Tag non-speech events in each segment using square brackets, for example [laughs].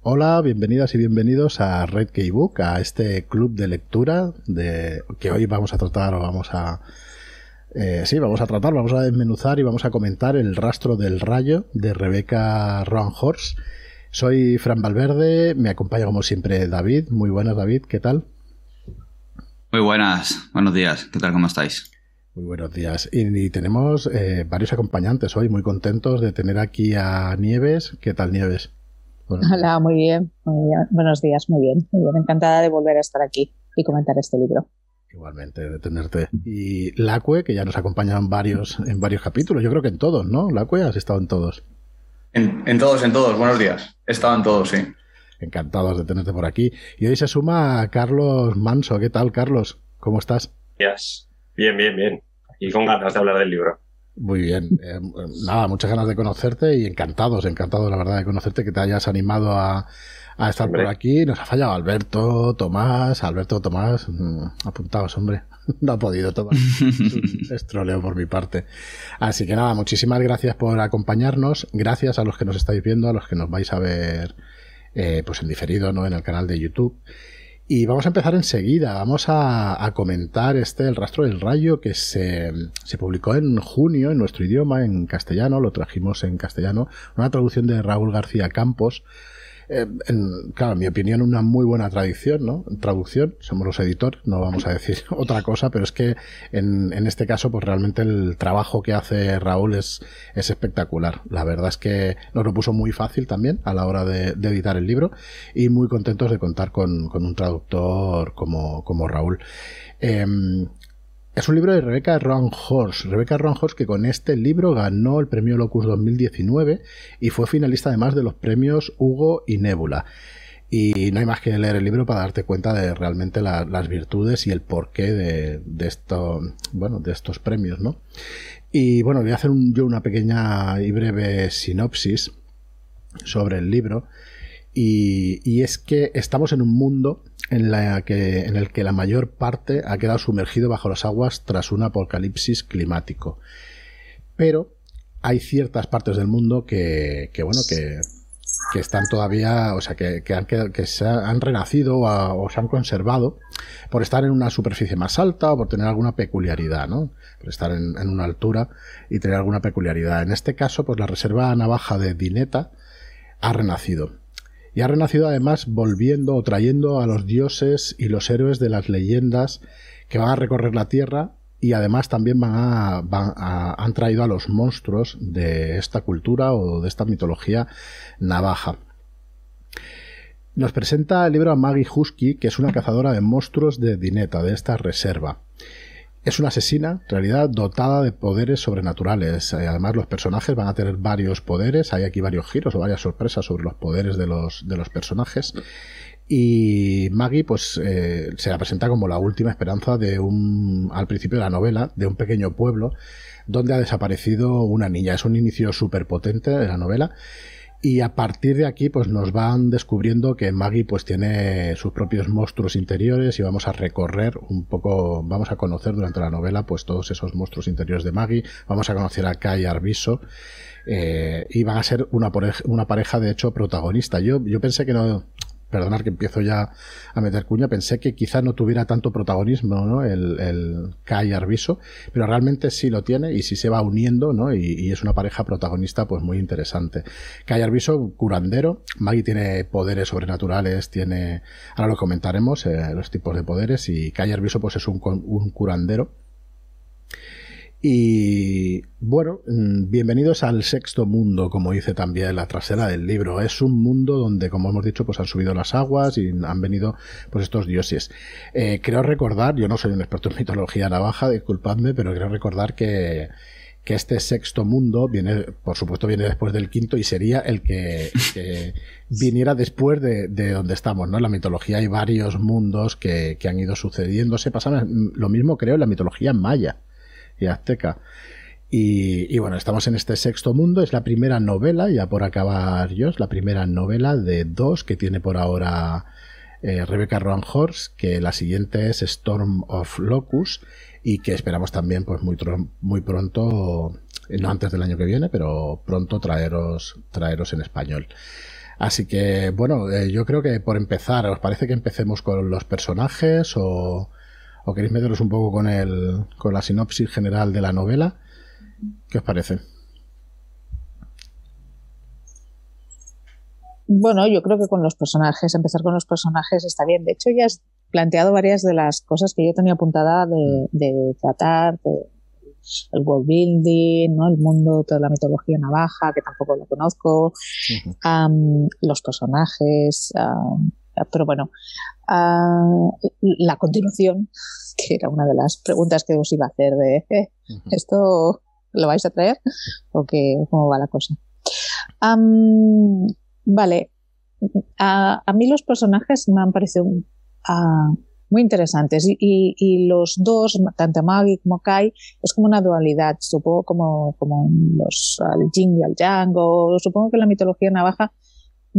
Hola, bienvenidas y bienvenidos a Red Keybook, a este club de lectura de que hoy vamos a tratar o vamos a eh, sí, vamos a tratar, vamos a desmenuzar y vamos a comentar el rastro del rayo de Rebeca Roanhorst. Soy Fran Valverde, me acompaña como siempre David. Muy buenas, David, ¿qué tal? Muy buenas, buenos días, ¿qué tal? ¿Cómo estáis? Muy buenos días. Y, tenemos eh, varios acompañantes hoy, muy contentos de tener aquí a Nieves. ¿Qué tal, Nieves? [laughs] Hola, muy bien, muy bien. Buenos días, muy bien, muy bien. Encantada de volver a estar aquí y comentar este libro. Igualmente, de tenerte. Y Lacue, que ya nos acompaña en varios, en varios capítulos, yo creo que en todos, ¿no? Lacue, has estado en todos. En, todos, en todos, buenos días. He estado en todos, sí. Encantados de tenerte por aquí. Y hoy se suma Carlos Manso. ¿Qué tal, Carlos? ¿Cómo estás? Bien, bien, bien. Y con ganas de hablar del libro. Muy bien. Eh, nada, muchas ganas de conocerte y encantados, encantados, la verdad, de conocerte, que te hayas animado a, a estar por aquí. Nos ha fallado Alberto, Tomás, Alberto, Tomás, mm, apuntados, hombre. [laughs] No ha podido tomar. [laughs] estroleo por mi parte. Así que nada, muchísimas gracias por acompañarnos. Gracias a los que nos estáis viendo, a los que nos vais a ver eh, pues en diferido, ¿no? En el canal de YouTube. Y vamos a empezar enseguida. Vamos a, comentar este El rastro del rayo que se, se, publicó en junio en nuestro idioma, en castellano. Lo trajimos en castellano. Una traducción de Raúl García Campos. Eh, en, claro, en mi opinión, una muy buena tradición, ¿no? Traducción, somos los editores, no vamos a decir [laughs] otra cosa, pero es que en, en este caso, pues realmente el trabajo que hace Raúl es, es espectacular. La verdad es que nos lo puso muy fácil también a la hora de, editar el libro y muy contentos de contar con, con un traductor como, como Raúl. Eh, es un libro de Rebecca Horst. Rebecca Horst que con este libro ganó el premio Locus 2019 y fue finalista además de los premios Hugo y Nebula. Y no hay más que leer el libro para darte cuenta de realmente las virtudes y el porqué de, de, bueno, de estos premios, ¿no? Y bueno, voy a hacer yo una pequeña y breve sinopsis sobre el libro. Y, es que estamos en un mundo en, que, el que la mayor parte ha quedado sumergido bajo las aguas tras un apocalipsis climático. Pero hay ciertas partes del mundo que, bueno, que, están todavía, o sea, que, han, que se han renacido o, se han conservado por estar en una superficie más alta o por tener alguna peculiaridad, ¿no? Por estar en, en una altura y tener alguna peculiaridad. En este caso, pues la reserva navaja de Dineta ha renacido y ha renacido además volviendo o trayendo a los dioses y los héroes de las leyendas que van a recorrer la Tierra y además también van a, han traído a los monstruos de esta cultura o de esta mitología navaja. Nos presenta el libro a Maggie Husky, que es una cazadora de monstruos de Dineta, de esta reserva. Es una asesina, en realidad, dotada de poderes sobrenaturales. Eh, además, los personajes van a tener varios poderes. Hay aquí varios giros o varias sorpresas sobre los poderes de los, de los personajes. Y Maggie, pues, eh, se la presenta como la última esperanza de un, al principio de la novela, de un pequeño pueblo donde ha desaparecido una niña. Es un inicio súper potente de la novela y a partir de aquí, pues nos van descubriendo que Maggie pues tiene sus propios monstruos interiores y vamos a recorrer un poco, vamos a conocer durante la novela pues todos esos monstruos interiores de Maggie, vamos a conocer a Kai Arviso eh, y van a ser una, una pareja de hecho protagonista. Yo, yo pensé que no, perdonar que empiezo ya a meter cuña, pensé que quizá no tuviera tanto protagonismo ¿no? el, el Kai Arviso, pero realmente sí lo tiene y sí se va uniendo ¿no? y, es una pareja protagonista pues muy interesante. Kai Arviso, curandero, Maggie tiene poderes sobrenaturales, tiene, ahora lo comentaremos, eh, los tipos de poderes y Kai Arviso pues es un, un curandero y bueno, mm, bienvenidos al sexto mundo, como dice también la trasera del libro. Es un mundo donde, como hemos dicho, pues han subido las aguas y han venido pues estos dioses. Eh, creo recordar, yo no soy un experto en mitología navaja, disculpadme, pero creo recordar que, que este sexto mundo viene, por supuesto, viene después del quinto y sería el que, [laughs] viniera después de, de, donde estamos, ¿no? En la mitología hay varios mundos que, que han ido sucediendo. Se pasa lo mismo, creo, en la mitología maya y azteca. Y, bueno, estamos en este sexto mundo, es la primera novela, ya por acabar yo, la primera novela de dos que tiene por ahora eh, Rebecca Roanhorst, que la siguiente es Storm of Locus y que esperamos también pues muy, muy pronto, no antes del año que viene, pero pronto traeros, traeros en español. Así que, bueno, eh, yo creo que por empezar, ¿os parece que empecemos con los personajes o, o queréis meteros un poco con, el, con la sinopsis general de la novela? ¿Qué os parece? Bueno, yo creo que con los personajes, empezar con los personajes está bien. De hecho, ya has planteado varias de las cosas que yo tenía apuntada de, de tratar, de, el world building, ¿no? el mundo, toda la mitología navaja, que tampoco lo conozco, um, los personajes, um, pero bueno, uh, la continuación, que era una de las preguntas que os iba a hacer de eh, ¿esto lo vais a traer? ¿O qué, cómo va la cosa? Um, Vale. A, a, mí los personajes me han parecido uh, muy interesantes y, y, y, los dos, tanto Maggie como Kai, es como una dualidad, supongo como, como los, el yin y el yang, o supongo que la mitología navaja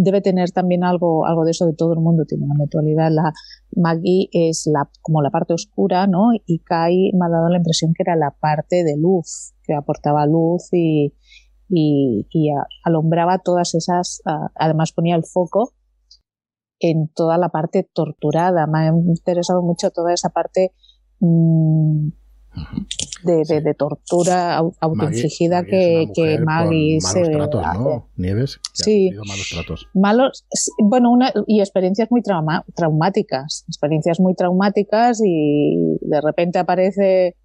debe tener también algo, algo de eso de todo el mundo tiene una dualidad. La Maggie es la, como la parte oscura, ¿no? Y Kai me ha dado la impresión que era la parte de luz, que aportaba luz y, y, y alumbraba todas esas, además ponía el foco en toda la parte torturada. Me ha interesado mucho toda esa parte mmm, de, de, de, tortura autoinfligida que, que Maggie se tratos, ¿no? Nieves, sí. malos tratos. Malos, bueno, una, y experiencias muy trauma, traumáticas, experiencias muy traumáticas y de repente aparece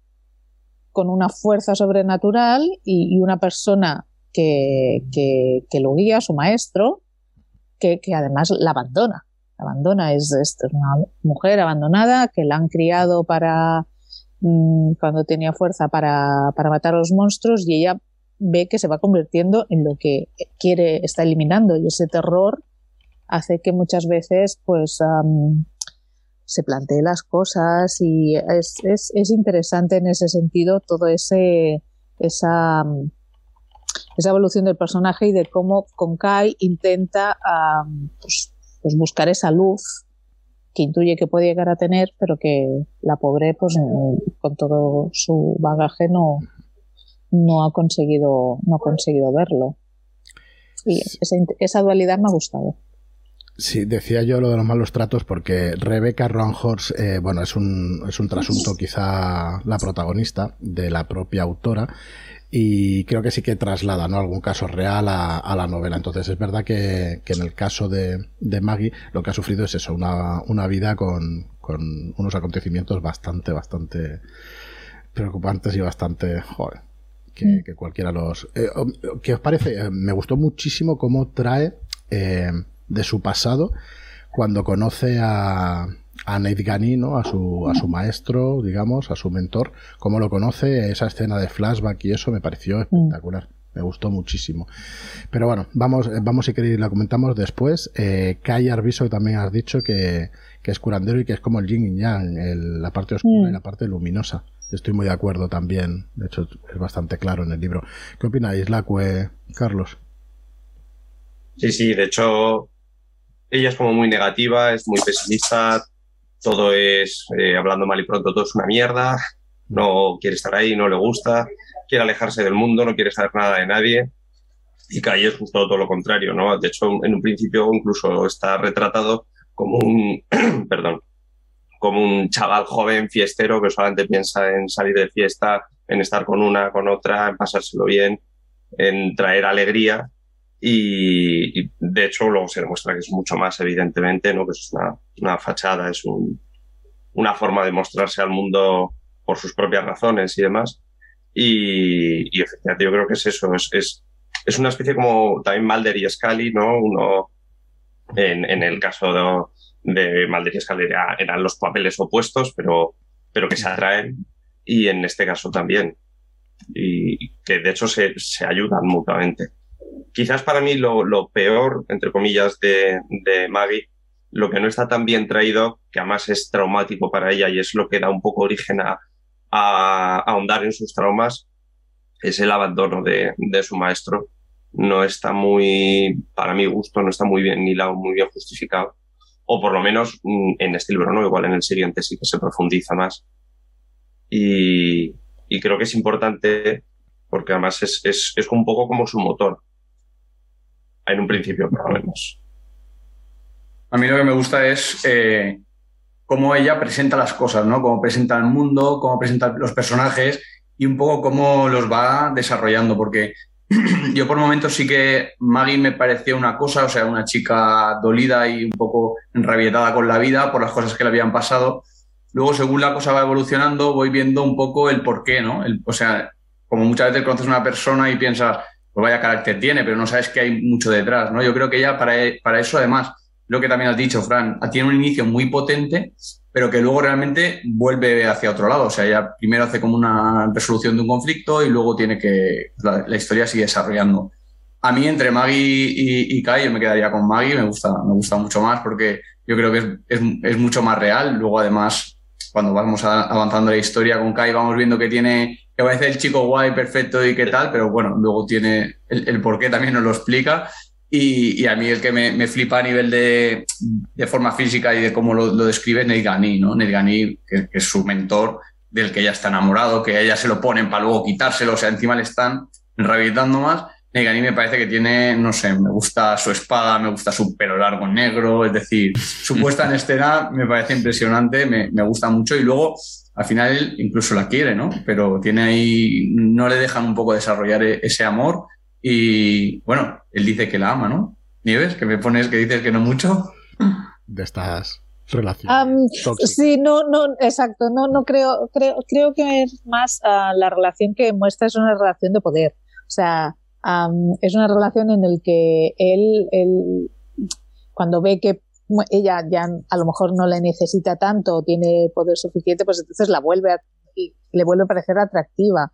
con una fuerza sobrenatural y, y una persona que, que, que, lo guía, su maestro, que, que además la abandona. La abandona, es, es, una mujer abandonada que la han criado para, mmm, cuando tenía fuerza para, para matar a los monstruos y ella ve que se va convirtiendo en lo que quiere, está eliminando. Y ese terror hace que muchas veces pues se plantee las cosas y es, es, es, interesante en ese sentido todo ese esa esa evolución del personaje y de cómo con Kai intenta pues, pues buscar esa luz que intuye que puede llegar a tener, pero que la pobre, pues con todo su bagaje no, no ha conseguido, no ha conseguido verlo. Y esa, esa dualidad me ha gustado. Sí, decía yo lo de los malos tratos porque Rebecca Ronhorst, eh, bueno, es un, es un trasunto quizá la protagonista de la propia autora y creo que sí que traslada ¿no? algún caso real a, a la novela. Entonces es verdad que, que en el caso de, de, Maggie lo que ha sufrido es eso, una, una vida con, con unos acontecimientos bastante, bastante preocupantes y bastante... Joder, que, mm. que cualquiera los... Eh, ¿Qué os parece? Eh, me gustó muchísimo cómo trae eh, de su pasado cuando conoce a a Nate Gani, ¿no? A su, a su maestro, digamos, a su mentor, cómo lo conoce, esa escena de flashback y eso me pareció espectacular. Me gustó muchísimo. Pero bueno, vamos, vamos si queréis, la comentamos después. Eh, Kai Arviso también has dicho que, que, es curandero y que es como el yin y yang, el, la parte oscura mm. y la parte luminosa. Estoy muy de acuerdo también. De hecho, es bastante claro en el libro. ¿Qué opináis, Lacue, Carlos? Sí, sí, de hecho, ella es como muy negativa, es muy pesimista, todo es, eh, hablando mal y pronto, todo es una mierda, no quiere estar ahí, no le gusta, quiere alejarse del mundo, no quiere saber nada de nadie. Y Kai es justo todo lo contrario, ¿no? De hecho, en un principio incluso está retratado como un, [clears throat] perdón, como un chaval joven fiestero que solamente piensa en salir de fiesta, en estar con una, con otra, en pasárselo bien, en traer alegría. Y, y de hecho luego se demuestra que es mucho más, evidentemente, ¿no? Que es una, una fachada, es un, una forma de mostrarse al mundo por sus propias razones y demás. Y, y efectivamente yo creo que es eso, es, es, es una especie como también Mulder y Scully, ¿no? Uno, en, en el caso de, de Mulder y Scully era, eran los papeles opuestos, pero, pero que se atraen, y en este caso también. Y que de hecho se, se ayudan mutuamente. Quizás para mí lo, peor, entre comillas, de, Maggie lo que no está tan bien traído, que además es traumático para ella y es lo que da un poco origen a, ahondar en sus traumas, es el abandono de, su maestro. No está muy, para mi gusto, no está muy bien ni lado, muy bien justificado. O por lo menos mm, en este libro, ¿no? Igual en el siguiente sí que se profundiza más. Y, creo que es importante porque además es un poco como su motor. En un principio, por lo menos. A mí lo que me gusta es eh, cómo ella presenta las cosas, ¿no? Cómo presenta el mundo, cómo presenta los personajes y un poco cómo los va desarrollando, porque [clears throat] yo por momentos sí que Maggie me parecía una cosa, o sea, una chica dolida y un poco enrabietada con la vida por las cosas que le habían pasado. Luego, según la cosa va evolucionando, voy viendo un poco el porqué, ¿no? o sea, como muchas veces conoces a una persona y piensas, pues vaya carácter tiene, pero no sabes que hay mucho detrás, ¿no? Yo creo que ella para, para eso, además, lo que también has dicho, Fran, tiene un inicio muy potente, pero que luego realmente vuelve hacia otro lado. O sea, ella primero hace como una resolución de un conflicto y luego tiene que. La, historia sigue desarrollando. A mí, entre Maggie y, Kai, yo me quedaría con Maggie, me gusta, me gusta mucho más porque yo creo que es, es, es mucho más real. Luego, además, cuando vamos avanzando la historia con Kai, vamos viendo que tiene que parece el chico guay, perfecto y qué tal, pero bueno, luego tiene el, el por qué también nos lo explica. Y, a mí el que me, flipa a nivel de, forma física y de cómo lo, describe es Neil Gani, ¿no? Neil Gani, que, es su mentor, del que ella está enamorado, que a ella se lo ponen para luego quitárselo, o sea, encima le están rehabilitando más. Neil Gani me parece que tiene, no sé, me gusta su espada, me gusta su pelo largo negro, es decir, su puesta en escena me parece impresionante, me, me gusta mucho y luego al final él incluso la quiere, ¿no? Pero tiene ahí, no le dejan un poco desarrollar e, ese amor y bueno, él dice que la ama, ¿no? Nieves, que me pones que dices que no mucho. De estas relaciones. sí, no, no, exacto. No, no creo, creo, creo que es más ah, la relación que muestra es una relación de poder. O sea, es una relación en el que él, él, cuando ve que ella ya a lo mejor no le necesita tanto o tiene poder suficiente, pues entonces la vuelve a le vuelve a parecer atractiva.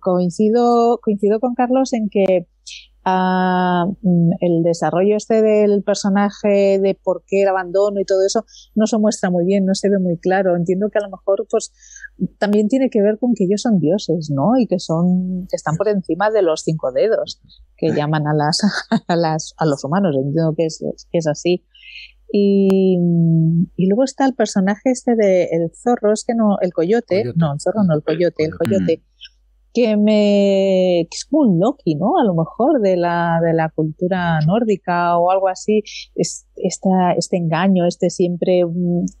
coincido, coincido con Carlos en que mm, el desarrollo este del personaje, de por qué el abandono y todo eso, no se muestra muy bien, no se ve muy claro. Entiendo que a lo mejor pues también tiene que ver con que ellos son dioses, ¿no? Y que son, que están por encima de los cinco dedos que llaman a las, [laughs] a las, a los humanos. Entiendo que es, que es así. Y, y, luego está el personaje este de el zorro, es que no, el coyote, no, el zorro no, el coyote, el coyote, que me, que es como un Loki, ¿no? A lo mejor de la, de la cultura nórdica o algo así, es, esta, este engaño, este siempre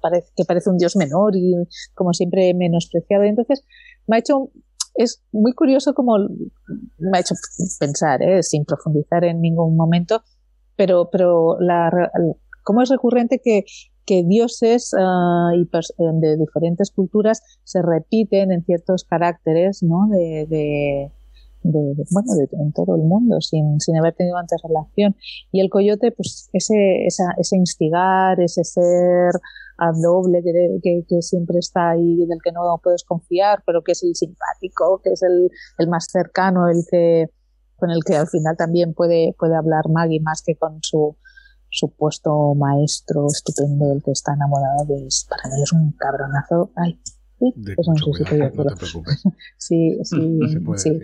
parece, que parece un dios menor y como siempre menospreciado. Y entonces me ha hecho, es muy curioso como me ha hecho pensar, ¿eh? sin profundizar en ningún momento, pero, pero la, cómo es recurrente que, que dioses ah, y eh, de diferentes culturas se repiten en ciertos caracteres ¿no? de, de, bueno, en todo el mundo, sin, sin haber tenido antes relación. Y el coyote, pues ese, ese instigar, ese ser doble que, que, siempre está ahí, del que no puedes confiar, pero que es el simpático, que es el, el más cercano, el que con el que al final también puede, puede hablar Maggie más que con su supuesto maestro estupendo del que está enamorado, pues para mí es un cabronazo. Ay, eso no, sé si no te preocupes. [laughs] sí, sí, [laughs] sí.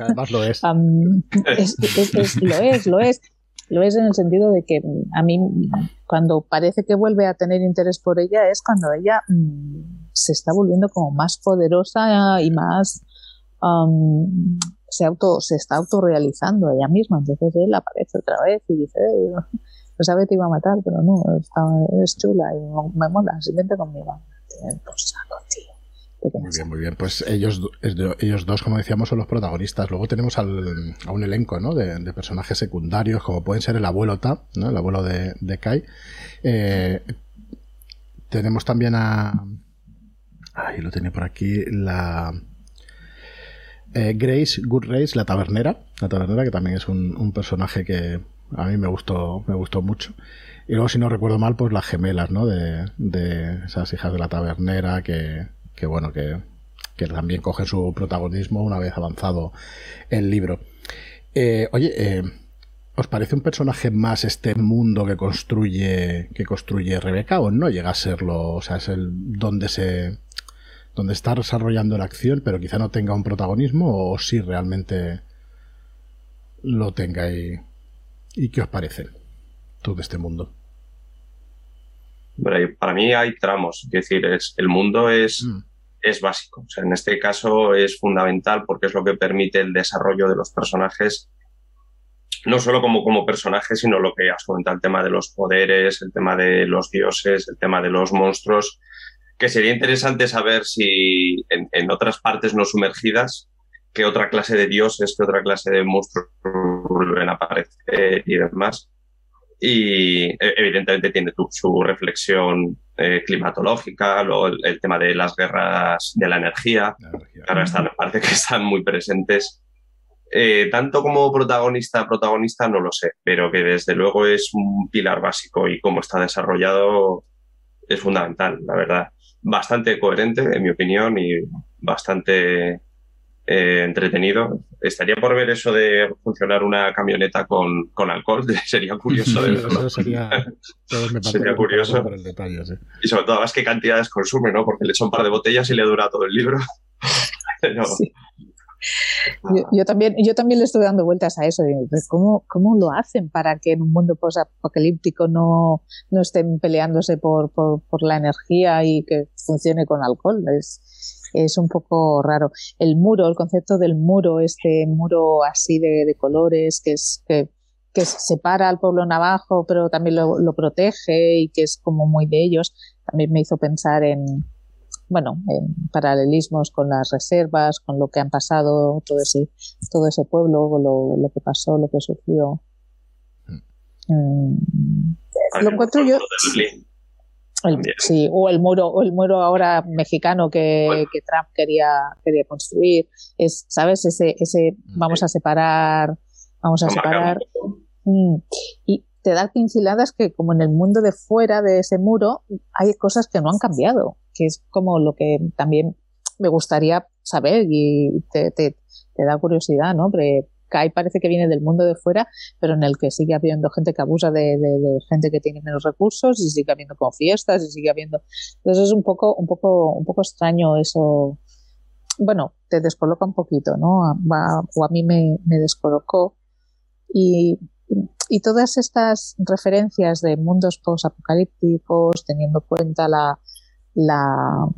Además lo [laughs] es. lo es, lo es. Lo es en el sentido de que a mí, cuando parece que vuelve a tener interés por ella, es cuando ella mm, se está volviendo como más poderosa y más se, auto, se está autorrealizando ella misma. Entonces él aparece otra vez y dice, eh, pensaba que te iba a matar, pero no, está, es chula y me mola, se vente conmigo. Muy bien, muy bien. Pues ellos, ellos dos, como decíamos, son los protagonistas. Luego tenemos al, a un elenco ¿no? de, personajes secundarios, como pueden ser el abuelo Ta, ¿no? el abuelo de, de Kai. Eh, tenemos también a. Ahí lo tenía por aquí. La, eh, Grace Goodrace, la tabernera, la tabernera que también es un, personaje que a mí me gustó, me gustó mucho. Y luego, si no recuerdo mal, pues las gemelas, ¿no? De, esas hijas de la tabernera que, que bueno, que, que también cogen su protagonismo una vez avanzado el libro. Eh, oye, eh, ¿os parece un personaje más este mundo que construye, que construye Rebeca o no llega a serlo? O sea, es el donde se, donde está desarrollando la acción, pero quizá no tenga un protagonismo, o si realmente lo tenga y, y qué os parece todo este mundo. Para mí hay tramos, es decir, es, el mundo es, mm. es básico. O sea, en este caso es fundamental porque es lo que permite el desarrollo de los personajes no solo como, como personaje, sino lo que has comentado, el tema de los poderes, el tema de los dioses, el tema de los monstruos, que sería interesante saber si en, otras partes no sumergidas, qué otra clase de dioses, qué otra clase de monstruos vuelven a aparecer y demás. Y e, evidentemente tiene su reflexión eh, climatológica, luego el, tema de las guerras de la energía, ahora están, parece que están muy presentes eh, tanto como protagonista, protagonista no lo sé, pero que desde luego es un pilar básico y cómo está desarrollado es fundamental, la verdad. Bastante coherente, en mi opinión, y bastante eh, entretenido. Estaría por ver eso de funcionar una camioneta con, con alcohol, [laughs] sería curioso. De Eso sería, [laughs] sería curioso. Y sobre todo, más qué cantidades consume, ¿no? Porque le echa un par de botellas y le dura todo el libro. [laughs] Yo, también, yo también le estoy dando vueltas a eso. ¿cómo, ¿Cómo lo hacen para que en un mundo post-apocalíptico no, no estén peleándose por, por, por, la energía y que funcione con alcohol? Es, es un poco raro. El muro, el concepto del muro, este muro así de, de colores que, es, que, que separa al pueblo navajo, pero también lo, lo protege y que es como muy de ellos, también me hizo pensar en, bueno, en paralelismos con las reservas, con lo que han pasado todo ese, todo ese pueblo, lo, lo que pasó, lo que sufrió. Mm. lo encuentro yo. sí, o el muro, o el muro ahora mexicano que, que, Trump quería, quería construir. Es, ¿sabes? Ese, ese vamos a separar, vamos a separar. Mm. Y te da pinceladas que como en el mundo de fuera de ese muro hay cosas que no han cambiado que es como lo que también me gustaría saber y te, da curiosidad, ¿no? Porque Kai parece que viene del mundo de fuera, pero en el que sigue habiendo gente que abusa de, gente que tiene menos recursos y sigue habiendo como fiestas y sigue habiendo. Entonces es un poco, un poco, un poco extraño eso. Bueno, te descoloca un poquito, ¿no? o a mí me, me descolocó. Y, y todas estas referencias de mundos post-apocalípticos, teniendo en cuenta la, la,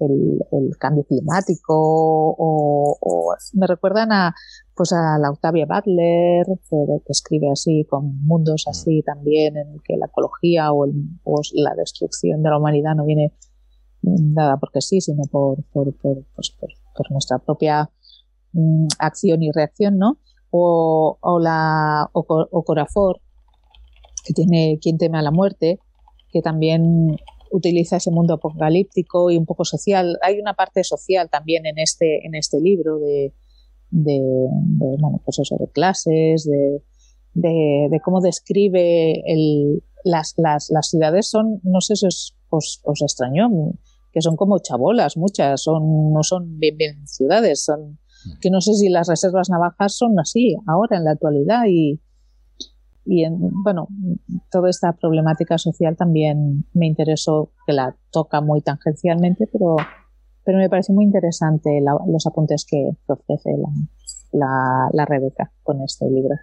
el, el, cambio climático o, o, me recuerdan a pues a la Octavia Butler que, que, escribe así con mundos mm. así también en el que la ecología o, el, o, la destrucción de la humanidad no viene nada porque sí sino por por, por, pues, por, por nuestra propia mm, acción y reacción no o, o la o Corafor que tiene quien teme a la muerte que también utiliza ese mundo apocalíptico y un poco social. Hay una parte social también en este, en este libro de, de, bueno, pues eso, de clases, de, de, cómo describe el, las, las, las, ciudades. Son, no sé si os, os, os, extrañó, que son como chabolas, muchas, son, no son bien, bien ciudades, son que no sé si las reservas navajas son así ahora en la actualidad y, y en, bueno, toda esta problemática social también me interesó, que la toca muy tangencialmente, pero, pero me parece muy interesante los apuntes que, ofrece la, la, Rebeca con este libro.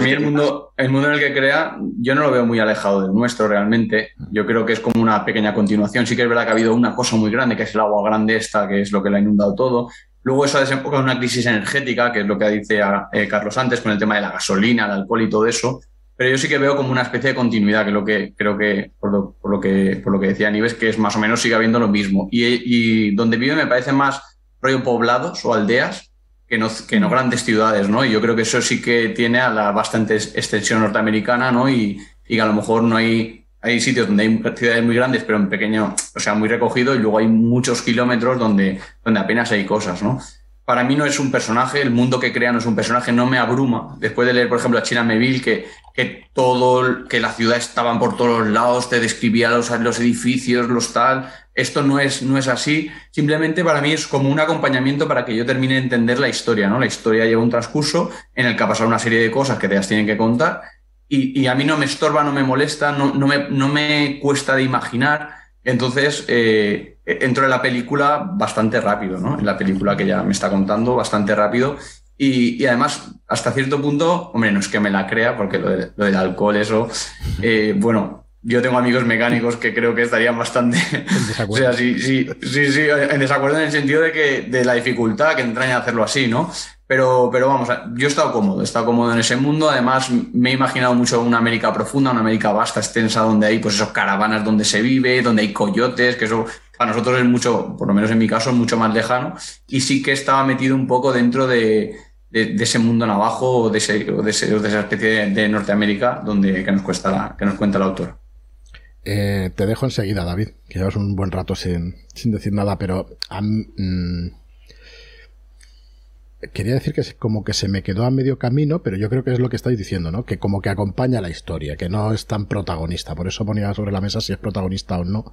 Mí el mundo, el mundo en el que crea, yo no lo veo muy alejado del nuestro realmente. Yo creo que es como una pequeña continuación. Sí que es verdad que ha habido una cosa muy grande, que es el agua grande esta, que es lo que lo ha inundado todo. Luego eso ha desembocado en una crisis energética, que es lo que dice eh, Carlos antes, con el tema de la gasolina, el alcohol y todo eso. Pero yo sí que veo como una especie de continuidad, que es lo que creo que, por lo, por lo que, por lo que decía Nives, que es más o menos sigue habiendo lo mismo. Y, y donde vive me parece más rollo poblados o aldeas que no, que no grandes ciudades, ¿no? Y yo creo que eso sí que tiene a la bastante extensión norteamericana, ¿no? Y, y que a lo mejor no hay hay sitios donde hay ciudades muy grandes, pero en pequeño, o sea, muy recogido, y luego hay muchos kilómetros donde, donde apenas hay cosas, ¿no? Para mí no es un personaje, el mundo que crea no es un personaje, no me abruma. Después de leer, por ejemplo, a China Meville, que, que todo, que la ciudad estaban por todos lados, te describía los, los edificios, los tal. Esto no es, no es así. Simplemente para mí es como un acompañamiento para que yo termine de entender la historia, ¿no? La historia lleva un transcurso en el que ha pasado una serie de cosas que te las tienen que contar y, a mí no me estorba, no me molesta, no, no, me, no me, cuesta de imaginar. Entonces, eh, entro en la película bastante rápido, ¿no? En la película que ya me está contando, bastante rápido. Y, y además, hasta cierto punto, hombre, no es que me la crea, porque lo, lo del alcohol, eso, [laughs] eh, bueno, yo tengo amigos mecánicos que creo que estarían bastante. [laughs] [laughs] o sea, sí, sí, sí, sí, en desacuerdo en el sentido de que de la dificultad que entraña hacerlo así, ¿no? Pero, pero vamos, yo he estado cómodo, he estado cómodo en ese mundo. Además, me he imaginado mucho una América profunda, una América vasta, extensa, donde hay pues esos caravanas donde se vive, donde hay coyotes, que eso para nosotros es mucho, por lo menos en mi caso, es mucho más lejano. Y sí que estaba metido un poco dentro de, ese mundo navajo o de, de, esa especie de, Norteamérica donde, que, nos cuesta la, que nos cuenta el autor. Eh, te dejo enseguida, David, que llevas un buen rato sin, decir nada, pero quería decir que como que se me quedó a medio camino, pero yo creo que es lo que estáis diciendo, ¿no? Que como que acompaña la historia, que no es tan protagonista. Por eso ponía sobre la mesa si es protagonista o no.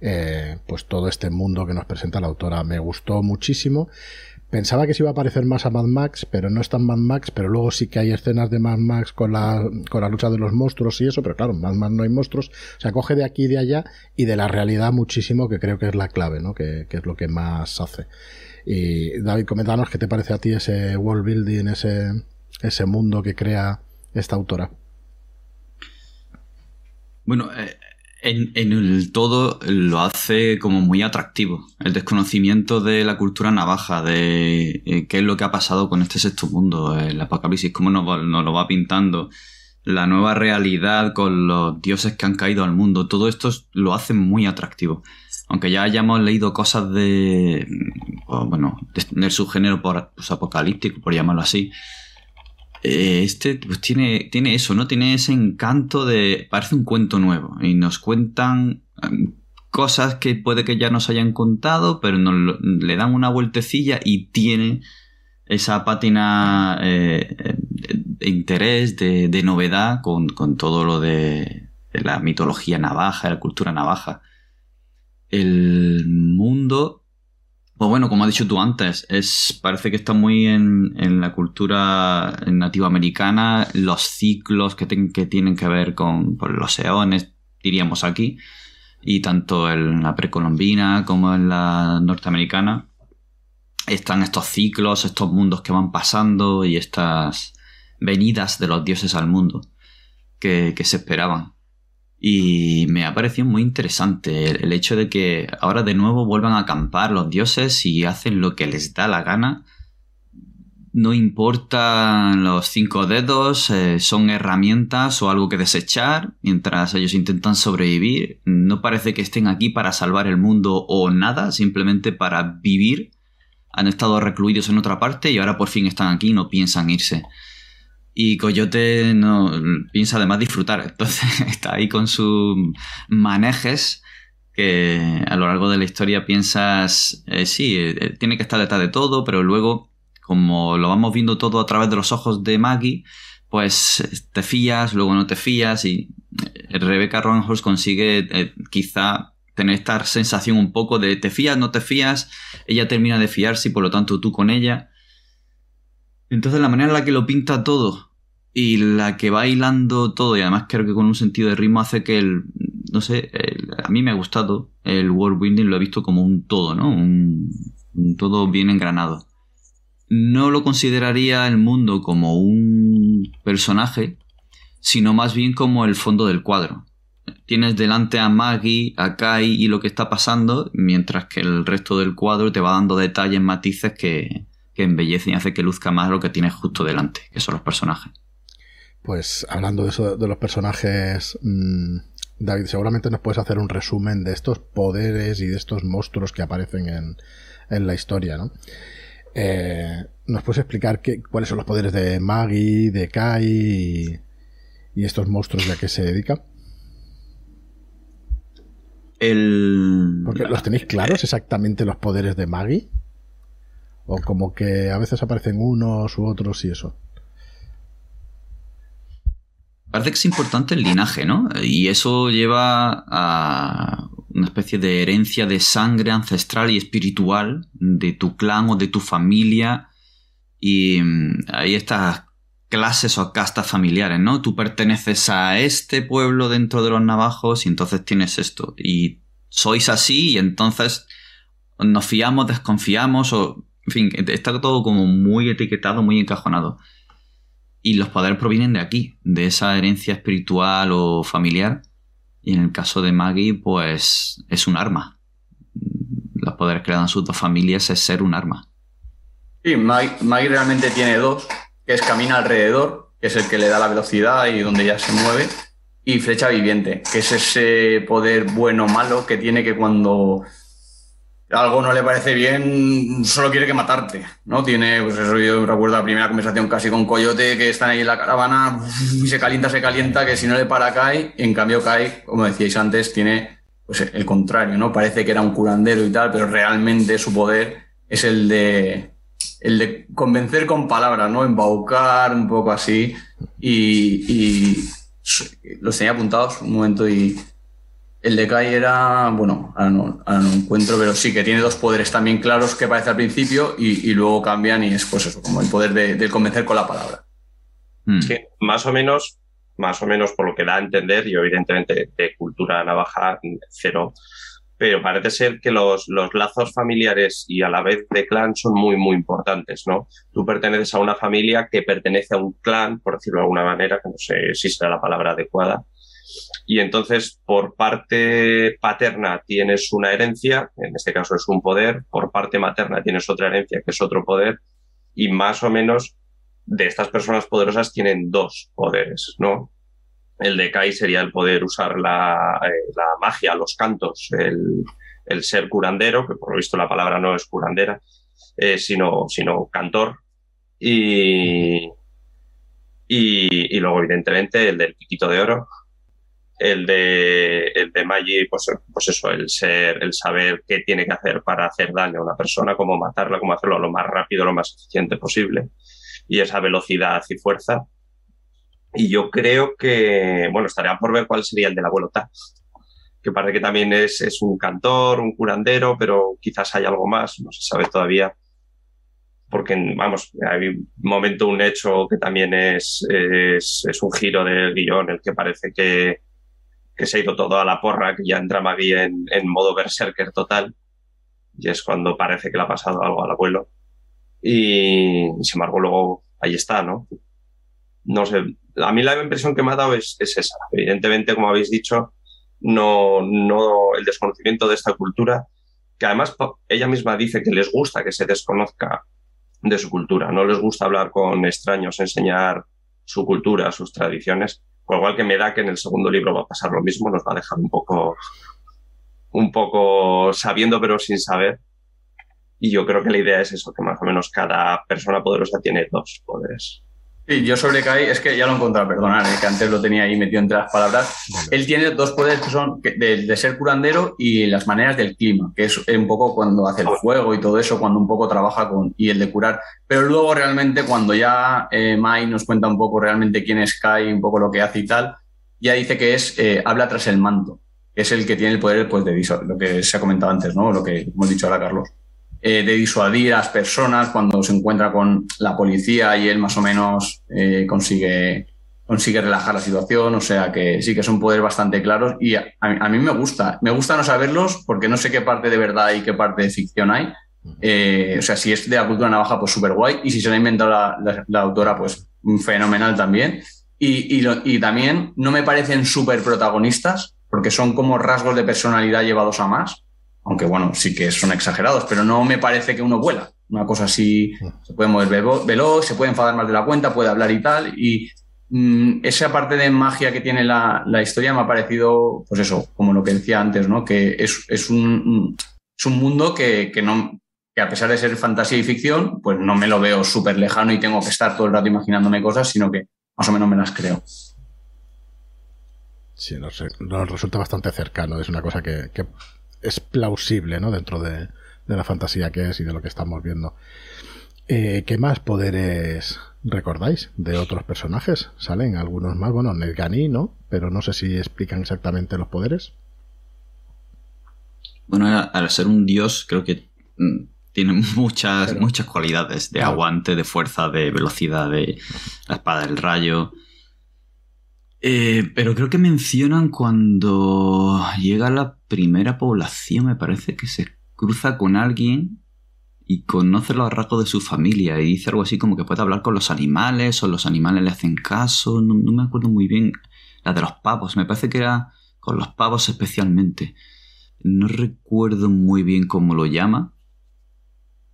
Eh, pues todo este mundo que nos presenta la autora me gustó muchísimo. Pensaba que se iba a parecer más a Mad Max, pero no es tan Mad Max, pero luego sí que hay escenas de Mad Max con la, con la lucha de los monstruos y eso, pero claro, Mad Max no hay monstruos. O sea, coge de aquí y de allá y de la realidad muchísimo, que creo que es la clave, ¿no? Que es lo que más hace. Y David, coméntanos qué te parece a ti ese world building, ese, ese mundo que crea esta autora. Bueno, eh, en, el todo lo hace como muy atractivo. El desconocimiento de la cultura navaja, de eh, qué es lo que ha pasado con este sexto mundo, el apocalipsis, cómo nos, nos, lo va pintando, la nueva realidad con los dioses que han caído al mundo, todo esto lo hace muy atractivo aunque ya hayamos leído cosas de, bueno, del subgénero pues, apocalíptico, por llamarlo así, eh, este pues tiene, tiene eso, ¿no? Tiene ese encanto de, parece un cuento nuevo y nos cuentan em, cosas que puede que ya nos hayan contado, pero nos, le dan una vueltecilla y tiene esa pátina eh, de interés, de, novedad con, con, todo lo de, de la mitología navaja, la cultura navaja el mundo, pues bueno, como has dicho tú antes, es, parece que está muy en, la cultura nativa americana, los ciclos que tienen que ver con los eones, diríamos aquí, y tanto en la precolombina como en la norteamericana, están estos ciclos, estos mundos que van pasando y estas venidas de los dioses al mundo que se esperaban. Y me ha parecido muy interesante el, hecho de que ahora de nuevo vuelvan a acampar los dioses y hacen lo que les da la gana. No importan los cinco dedos, eh, son herramientas o algo que desechar mientras ellos intentan sobrevivir. No parece que estén aquí para salvar el mundo o nada, simplemente para vivir. Han estado recluidos en otra parte y ahora por fin están aquí y no piensan irse. Y Coyote no piensa además disfrutar. Entonces [laughs] está ahí con sus manejes que a lo largo de la historia piensas, eh, sí, eh, tiene que estar detrás de todo, pero luego, como lo vamos viendo todo a través de los ojos de Maggie, pues te fías, luego no te fías y eh, Rebecca Ronholz consigue quizá tener esta sensación un poco de te fías, no te fías, ella termina de fiarse y por lo tanto tú con ella. Entonces la manera en la que lo pinta todo y la que va hilando todo, y además creo que con un sentido de ritmo hace que el, no sé, a mí me ha gustado el world building, lo he visto como un todo, ¿no? Un, todo bien engranado. No lo consideraría el mundo como un personaje, sino más bien como el fondo del cuadro. Tienes delante a Maggie, a Kai y lo que está pasando, mientras que el resto del cuadro te va dando detalles, matices que, que embellecen y hace que luzca más lo que tienes justo delante, que son los personajes. Pues hablando de eso, de los personajes, mm, David, seguramente nos puedes hacer un resumen de estos poderes y de estos monstruos que aparecen en, en la historia, ¿no? Eh, ¿Nos puedes explicar qué, cuáles son los poderes de Maggie, de Kai y, y estos monstruos a qué se dedican? El... Porque los tenéis claros exactamente los poderes de Maggie. O como que a veces aparecen unos u otros y eso. Parece que es importante el linaje, ¿no? Y eso lleva a una especie de herencia de sangre ancestral y espiritual de tu clan o de tu familia. Y mm, hay estas clases o castas familiares, ¿no? Tú perteneces a este pueblo dentro de los navajos y entonces tienes esto. Y sois así y entonces nos fiamos, desconfiamos o... En fin, está todo como muy etiquetado, muy encajonado. Y los poderes provienen de aquí, de esa herencia espiritual o familiar. Y en el caso de Maggie, pues es un arma. Los poderes que le dan sus dos familias es ser un arma. Sí, Maggie realmente tiene dos, que es camina alrededor, que es el que le da la velocidad y donde ya se mueve, y flecha viviente, que es ese poder bueno o malo que tiene que cuando algo no le parece bien, solo quiere que matarte, ¿no? Tiene, pues eso yo recuerdo la primera conversación casi con Coyote, que están ahí en la caravana [laughs] y se calienta, se calienta, que si no le para cae, en cambio cae, como decíais antes, tiene pues el contrario, ¿no? Parece que era un curandero y tal, pero realmente su poder es el de el de convencer con palabras, ¿no? Embaucar un poco así y, y los tenía apuntados un momento y el de Kai era, bueno, ahora no, encuentro, pero sí que tiene dos poderes también claros que parece al principio y, luego cambian y es pues eso, como el poder de, convencer con la palabra. Hmm. Sí, más o menos, más o menos por lo que da a entender, y evidentemente de cultura navaja cero, pero parece ser que los, los, lazos familiares y a la vez de clan son muy, muy importantes, ¿no? Tú perteneces a una familia que pertenece a un clan, por decirlo de alguna manera, que no sé si será la palabra adecuada, y entonces, por parte paterna tienes una herencia, en este caso es un poder, por parte materna tienes otra herencia, que es otro poder, y más o menos de estas personas poderosas tienen dos poderes, ¿no? El de Kai sería el poder usar la, eh, magia, los cantos, el, ser curandero, que por lo visto la palabra no es curandera, eh, sino, sino cantor. Y, y, luego, evidentemente, el del piquito de oro, el de, el de Maggi, pues, pues eso, el ser, el saber qué tiene que hacer para hacer daño a una persona, cómo matarla, cómo hacerlo lo más rápido, lo más eficiente posible, y esa velocidad y fuerza. Y yo creo que, bueno, estaría por ver cuál sería el del abuelo Taz, que parece que también es, es un cantor, un curandero, pero quizás hay algo más, no se sabe todavía porque, vamos, hay un momento, un hecho que también es, es, es, un giro del guion, el que parece que, que se ha ido todo a la porra, que ya entra Maggie en, en modo berserker total. Y es cuando parece que le ha pasado algo al abuelo. Y sin embargo, luego ahí está, ¿no? No sé, a mí la impresión que me ha dado es, es esa. Evidentemente, como habéis dicho, no, no el desconocimiento de esta cultura, que además ella misma dice que les gusta que se desconozca de su cultura, no les gusta hablar con extraños, enseñar su cultura, sus tradiciones, por igual que me da que en el segundo libro va a pasar lo mismo, nos va a dejar un poco, un poco sabiendo pero sin saber. Y yo creo que la idea es eso, que más o menos cada persona poderosa tiene dos poderes. Sí, yo sobre Kai, es que ya lo he encontrado, perdonad, eh, que antes lo tenía ahí metido entre las palabras. Él tiene dos poderes que son de, ser curandero y las maneras del clima, que es un poco cuando hace el fuego y todo eso, cuando un poco trabaja con, y el de curar. Pero luego realmente cuando ya eh, Mai nos cuenta un poco realmente quién es Kai, un poco lo que hace y tal, ya dice que es, eh, habla tras el manto, que es el que tiene el poder pues, de lo que se ha comentado antes, ¿no? Lo que hemos dicho ahora, Carlos. Eh, de disuadir a las personas cuando se encuentra con la policía y él más o menos eh, consigue, consigue relajar la situación. O sea que sí que son poderes bastante claros y a, mí me gusta. Me gusta no saberlos porque no sé qué parte de verdad y qué parte de ficción hay. Eh, o sea, si es de la cultura navaja, pues súper guay. Y si se lo ha inventado la, autora, pues fenomenal también. Y, y también no me parecen súper protagonistas porque son como rasgos de personalidad llevados a más aunque bueno, sí que son exagerados, pero no me parece que uno vuela. Una cosa así, se puede mover veloz, se puede enfadar más de la cuenta, puede hablar y tal. Y mm, esa parte de magia que tiene la, historia me ha parecido, pues eso, como lo que decía antes, ¿no? Que es, un, es un mundo que, no, que a pesar de ser fantasía y ficción, pues no me lo veo súper lejano y tengo que estar todo el rato imaginándome cosas, sino que más o menos me las creo. Sí, nos, resulta bastante cercano. Es una cosa que es plausible, ¿no? Dentro de, la fantasía que es y de lo que estamos viendo. Eh, ¿Qué más poderes recordáis de otros personajes? ¿Salen algunos más? Bueno, Nedgani, ¿no? Pero no sé si explican exactamente los poderes. Bueno, al ser un dios, creo que mm, tiene muchas, muchas cualidades de aguante, de fuerza, de velocidad, de la espada del rayo. Eh, pero creo que mencionan cuando llega la primera población, me parece que se cruza con alguien y conoce los rasgos de su familia y dice algo así como que puede hablar con los animales o los animales le hacen caso. No, me acuerdo muy bien. La de los pavos, me parece que era con los pavos especialmente. No recuerdo muy bien cómo lo llama.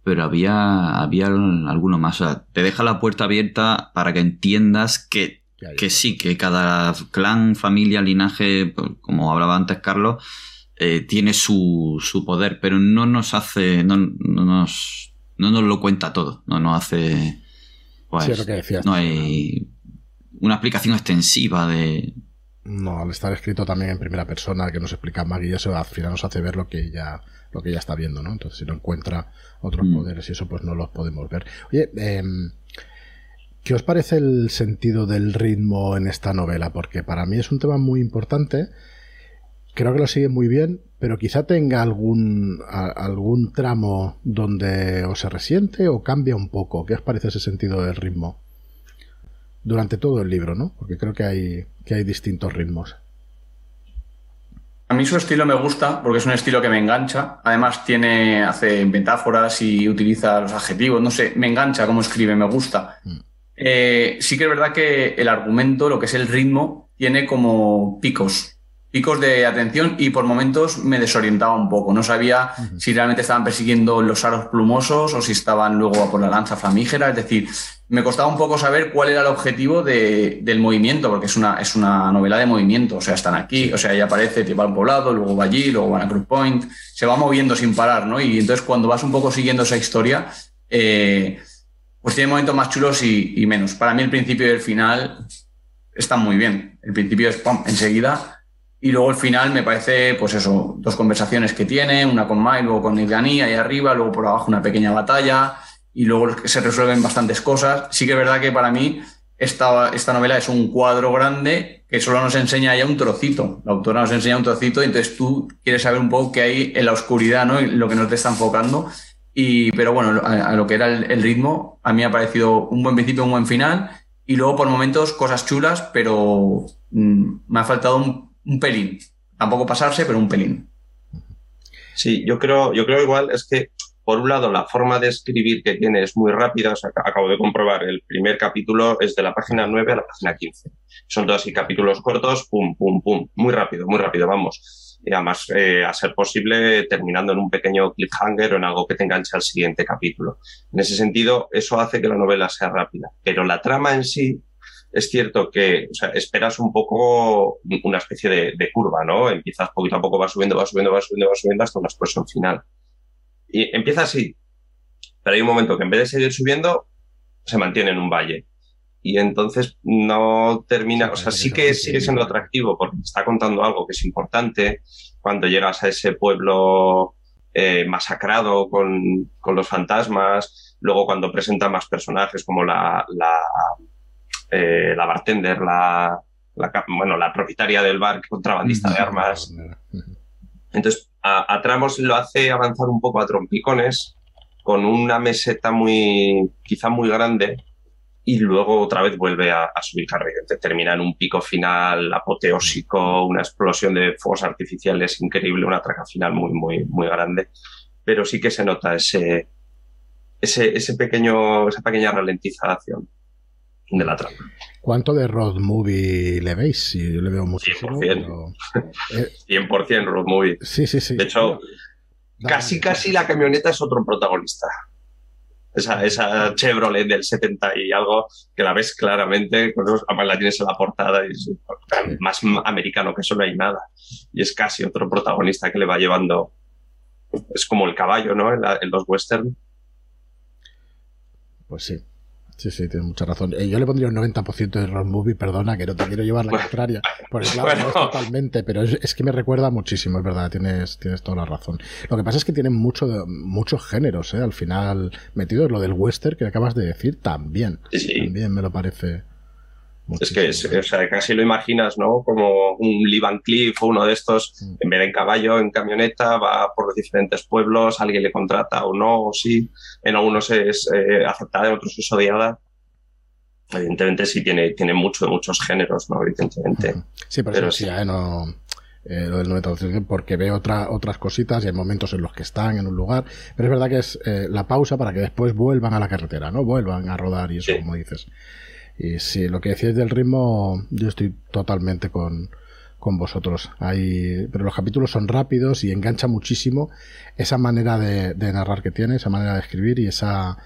pero había, había alguno más. O sea, te deja la puerta abierta para que entiendas que, que sí, que cada clan, familia, linaje, pues, como hablaba antes Carlos, eh, tiene su, su, poder, pero no nos hace, no, no, nos, no nos lo cuenta todo, no nos hace... Pues, sí, lo que decías. No hay una explicación extensiva de... No, al estar escrito también en primera persona, que nos explica Maggie, eso al final nos hace ver lo que ella lo que ya está viendo, ¿no? Entonces, si no encuentra otros mm. poderes y eso, pues no los podemos ver. Oye, em, ¿qué os parece el sentido del ritmo en esta novela? Porque para mí es un tema muy importante. Creo que lo sigue muy bien, pero quizá tenga algún, algún tramo donde o se resiente o cambia un poco. ¿Qué os parece ese sentido del ritmo? Durante todo el libro, ¿no? Porque creo que hay, que hay distintos ritmos. A mí su estilo me gusta porque es un estilo que me engancha. Además tiene, hace metáforas y utiliza los adjetivos. No sé, me engancha cómo escribe, me gusta. Mm. Eh, sí que es verdad que el argumento, lo que es el ritmo, tiene como picos picos de atención y por momentos me desorientaba un poco. No sabía si realmente estaban persiguiendo los aros plumosos o si estaban luego a por la lanza flamígera. Es decir, me costaba un poco saber cuál era el objetivo del movimiento, porque es una, es una novela de movimiento. O sea, están aquí, o sea, ella aparece, te va al poblado, luego va allí, luego van a Cruz Point, se va moviendo sin parar, ¿no? Y entonces cuando vas un poco siguiendo esa historia, eh, pues tiene momentos más chulos y, y, menos. Para mí el principio y el final están muy bien. El principio es, ¡pum!, enseguida y luego el final me parece, pues eso, dos conversaciones que tiene, una con Mike, luego con Ilgani ahí arriba, luego por abajo una pequeña batalla y luego se resuelven bastantes cosas. Sí que es verdad que para mí esta, esta novela es un cuadro grande que solo nos enseña ya un trocito. La autora nos enseña un trocito y entonces tú quieres saber un poco qué hay en la oscuridad, ¿no? lo que nos te está enfocando. Y, pero bueno, a, lo que era el, ritmo, a mí me ha parecido un buen principio, un buen final. Y luego por momentos cosas chulas, pero mm, me ha faltado un un pelín. Tampoco pasarse, pero un pelín. Sí, yo creo, yo creo igual es que, por un lado, la forma de escribir que tiene es muy rápida. Acabo de comprobar, el primer capítulo es de la página 9 a la página 15. Son todos así capítulos cortos, pum, pum, pum. Muy rápido, muy rápido, vamos. Y además, eh, a ser posible, terminando en un pequeño cliffhanger o en algo que te enganche al siguiente capítulo. En ese sentido, eso hace que la novela sea rápida. Pero la trama en sí es cierto que o sea, esperas un poco una especie de, curva, ¿no? Empiezas poquito a poco, va subiendo, va subiendo, va subiendo, va subiendo hasta una explosión final. Y empieza así, pero hay un momento que en vez de seguir subiendo, se mantiene en un valle. Y entonces no termina, o sea, sí que sigue siendo atractivo porque está contando algo que es importante. Cuando llegas a ese pueblo eh, masacrado con, con, los fantasmas, luego cuando presenta más personajes como la, la eh, la bartender, la, bueno, la propietaria del bar, contrabandista de armas. Entonces, a, tramos lo hace avanzar un poco a trompicones, con una meseta muy, quizá muy grande, y luego otra vez vuelve a, subir carrera. Termina en un pico final apoteósico, una explosión de fuegos artificiales increíble, una traca final muy, muy, muy grande. Pero sí que se nota ese, ese, ese pequeño, esa pequeña ralentización de la trama. ¿Cuánto de road movie le veis? Si yo le veo muchísimo. 100%, 100% [laughs] road movie. Sí, sí, sí. De hecho, casi, casi la camioneta es otro protagonista. Esa, esa Chevrolet del 70 y algo, que la ves claramente, además la tienes en la portada y es más americano que eso no hay nada. Y es casi otro protagonista que le va llevando. Es como el caballo, ¿no? en los western. Pues sí. Sí, sí, tienes mucha razón. Eh, yo le pondría un 90% de road movie, perdona, que no te quiero llevar la [laughs] contraria. Por claro, totalmente, pero es, que me recuerda muchísimo, es verdad, tienes, tienes toda la razón. Lo que pasa es que tienen mucho, muchos géneros, ¿eh? Al final, metido lo del western que acabas de decir, también. También me lo parece. Es que o sea, casi lo imaginas, ¿no? Como un Lee Van Cliff o uno de estos, mm. en vez de en caballo, en camioneta, va por los diferentes pueblos, alguien le contrata o no, o sí. En algunos es eh, aceptada, en otros es odiada. Evidentemente sí tiene, tiene mucho, muchos géneros, ¿no? Evidentemente. Sí, pero, sí, ¿eh? no, eh, lo del porque ve otra, otras cositas y hay momentos en los que están en un lugar. Pero es verdad que es eh, la pausa para que después vuelvan a la carretera, ¿no? Vuelvan a rodar y eso, como dices. Y sí, lo que decías del ritmo, yo estoy totalmente con, con vosotros. Hay, pero los capítulos son rápidos y engancha muchísimo esa manera de, narrar que tiene, esa manera de escribir y esa,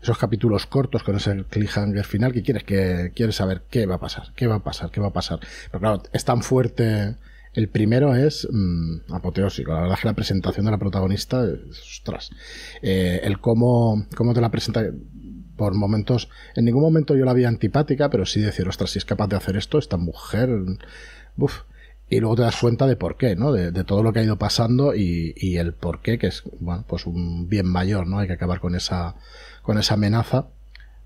esos capítulos cortos con ese cliffhanger final que quieres que quieres saber qué va a pasar, qué va a pasar, qué va a pasar. Pero claro, es tan fuerte. El primero es mm, apoteósico. La verdad es que la presentación de la protagonista, ostras, eh, el cómo, cómo te la presenta por momentos, en ningún momento yo la vi antipática, pero sí decir, ostras, si es capaz de hacer esto, esta mujer, y luego te das cuenta de por qué, ¿no? De, todo lo que ha ido pasando y, el por qué, que es, bueno, pues un bien mayor, ¿no? Hay que acabar con esa, con esa amenaza,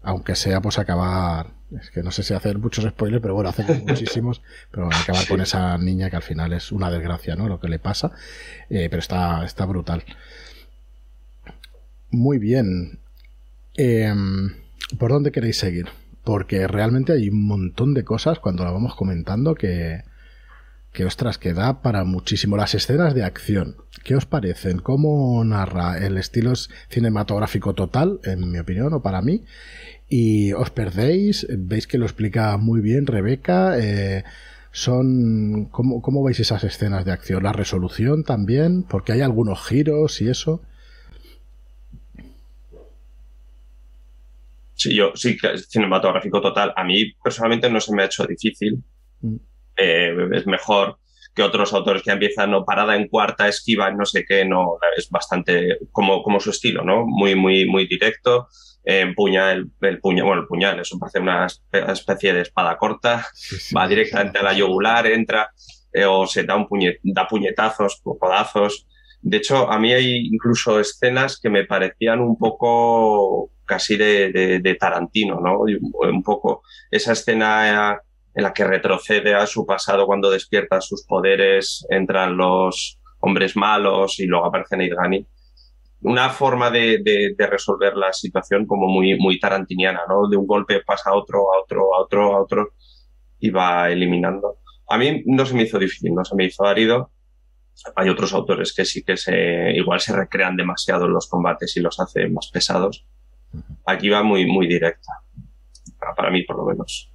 aunque sea pues acabar, es que no sé si hacer muchos spoilers, pero bueno, hacer muchísimos, [laughs] pero acabar con esa niña que al final es una desgracia, ¿no? Lo que le pasa, eh, pero está, está brutal. Muy bien. Em, ¿Por dónde queréis seguir? Porque realmente hay un montón de cosas cuando la vamos comentando que, que ostras, que da para muchísimo. Las escenas de acción, ¿qué os parecen? ¿Cómo narra? El estilo es cinematográfico total, en mi opinión, o para mí. Y os perdéis, veis que lo explica muy bien Rebeca. Eh, son ¿cómo, ¿Cómo veis esas escenas de acción? La resolución también, porque hay algunos giros y eso. Sí, yo sí cinematográfico total. A mí personalmente no se me ha hecho difícil. Mm. Eh, es mejor que otros autores que empiezan no parada en cuarta, esquiva, no sé qué, no es bastante como, como su estilo, ¿no? Muy, muy, muy directo. empuña el, el puñal, bueno, el puñal, eso parece una especie de espada corta, va directamente a la yugular, entra, eh, o se da un da puñetazos, codazos. De hecho, a mí hay incluso escenas que me parecían un poco casi de, de, de Tarantino, ¿no? Un poco esa escena en la que retrocede a su pasado cuando despierta sus poderes, entran los hombres malos y luego aparece Neidgani. Una forma de, de, resolver la situación como muy, muy tarantiniana, ¿no? De un golpe pasa a otro, a otro, a otro, a otro y va eliminando. A mí no se me hizo difícil, no se me hizo árido. Hay otros autores que sí que se, igual se recrean demasiado en los combates y los hacen más pesados. Aquí va muy, muy directa. Para mí, por lo menos.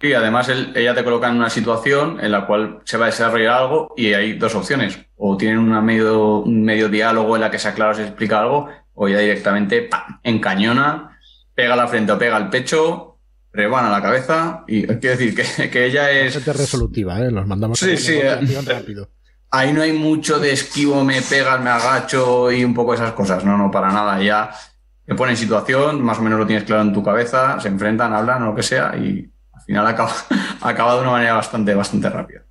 Y además ella te coloca en una situación en la cual se va a desarrollar algo y hay dos opciones. O tienen una medio, un medio diálogo en la que se aclara o se explica algo, o ella directamente encañona, pega la frente o pega el pecho, rebana la cabeza. Y quiero decir que, que ella es. resolutiva, ¿eh? Los mandamos sí, sí, eh. rápido. Ahí no hay mucho de esquivo, me pegas, me agacho y un poco esas cosas. No, no, para nada. Ya te pone en situación, más o menos lo tienes claro en tu cabeza, se enfrentan, hablan o lo que sea y final acaba, [laughs] acaba de una manera bastante, bastante rápida.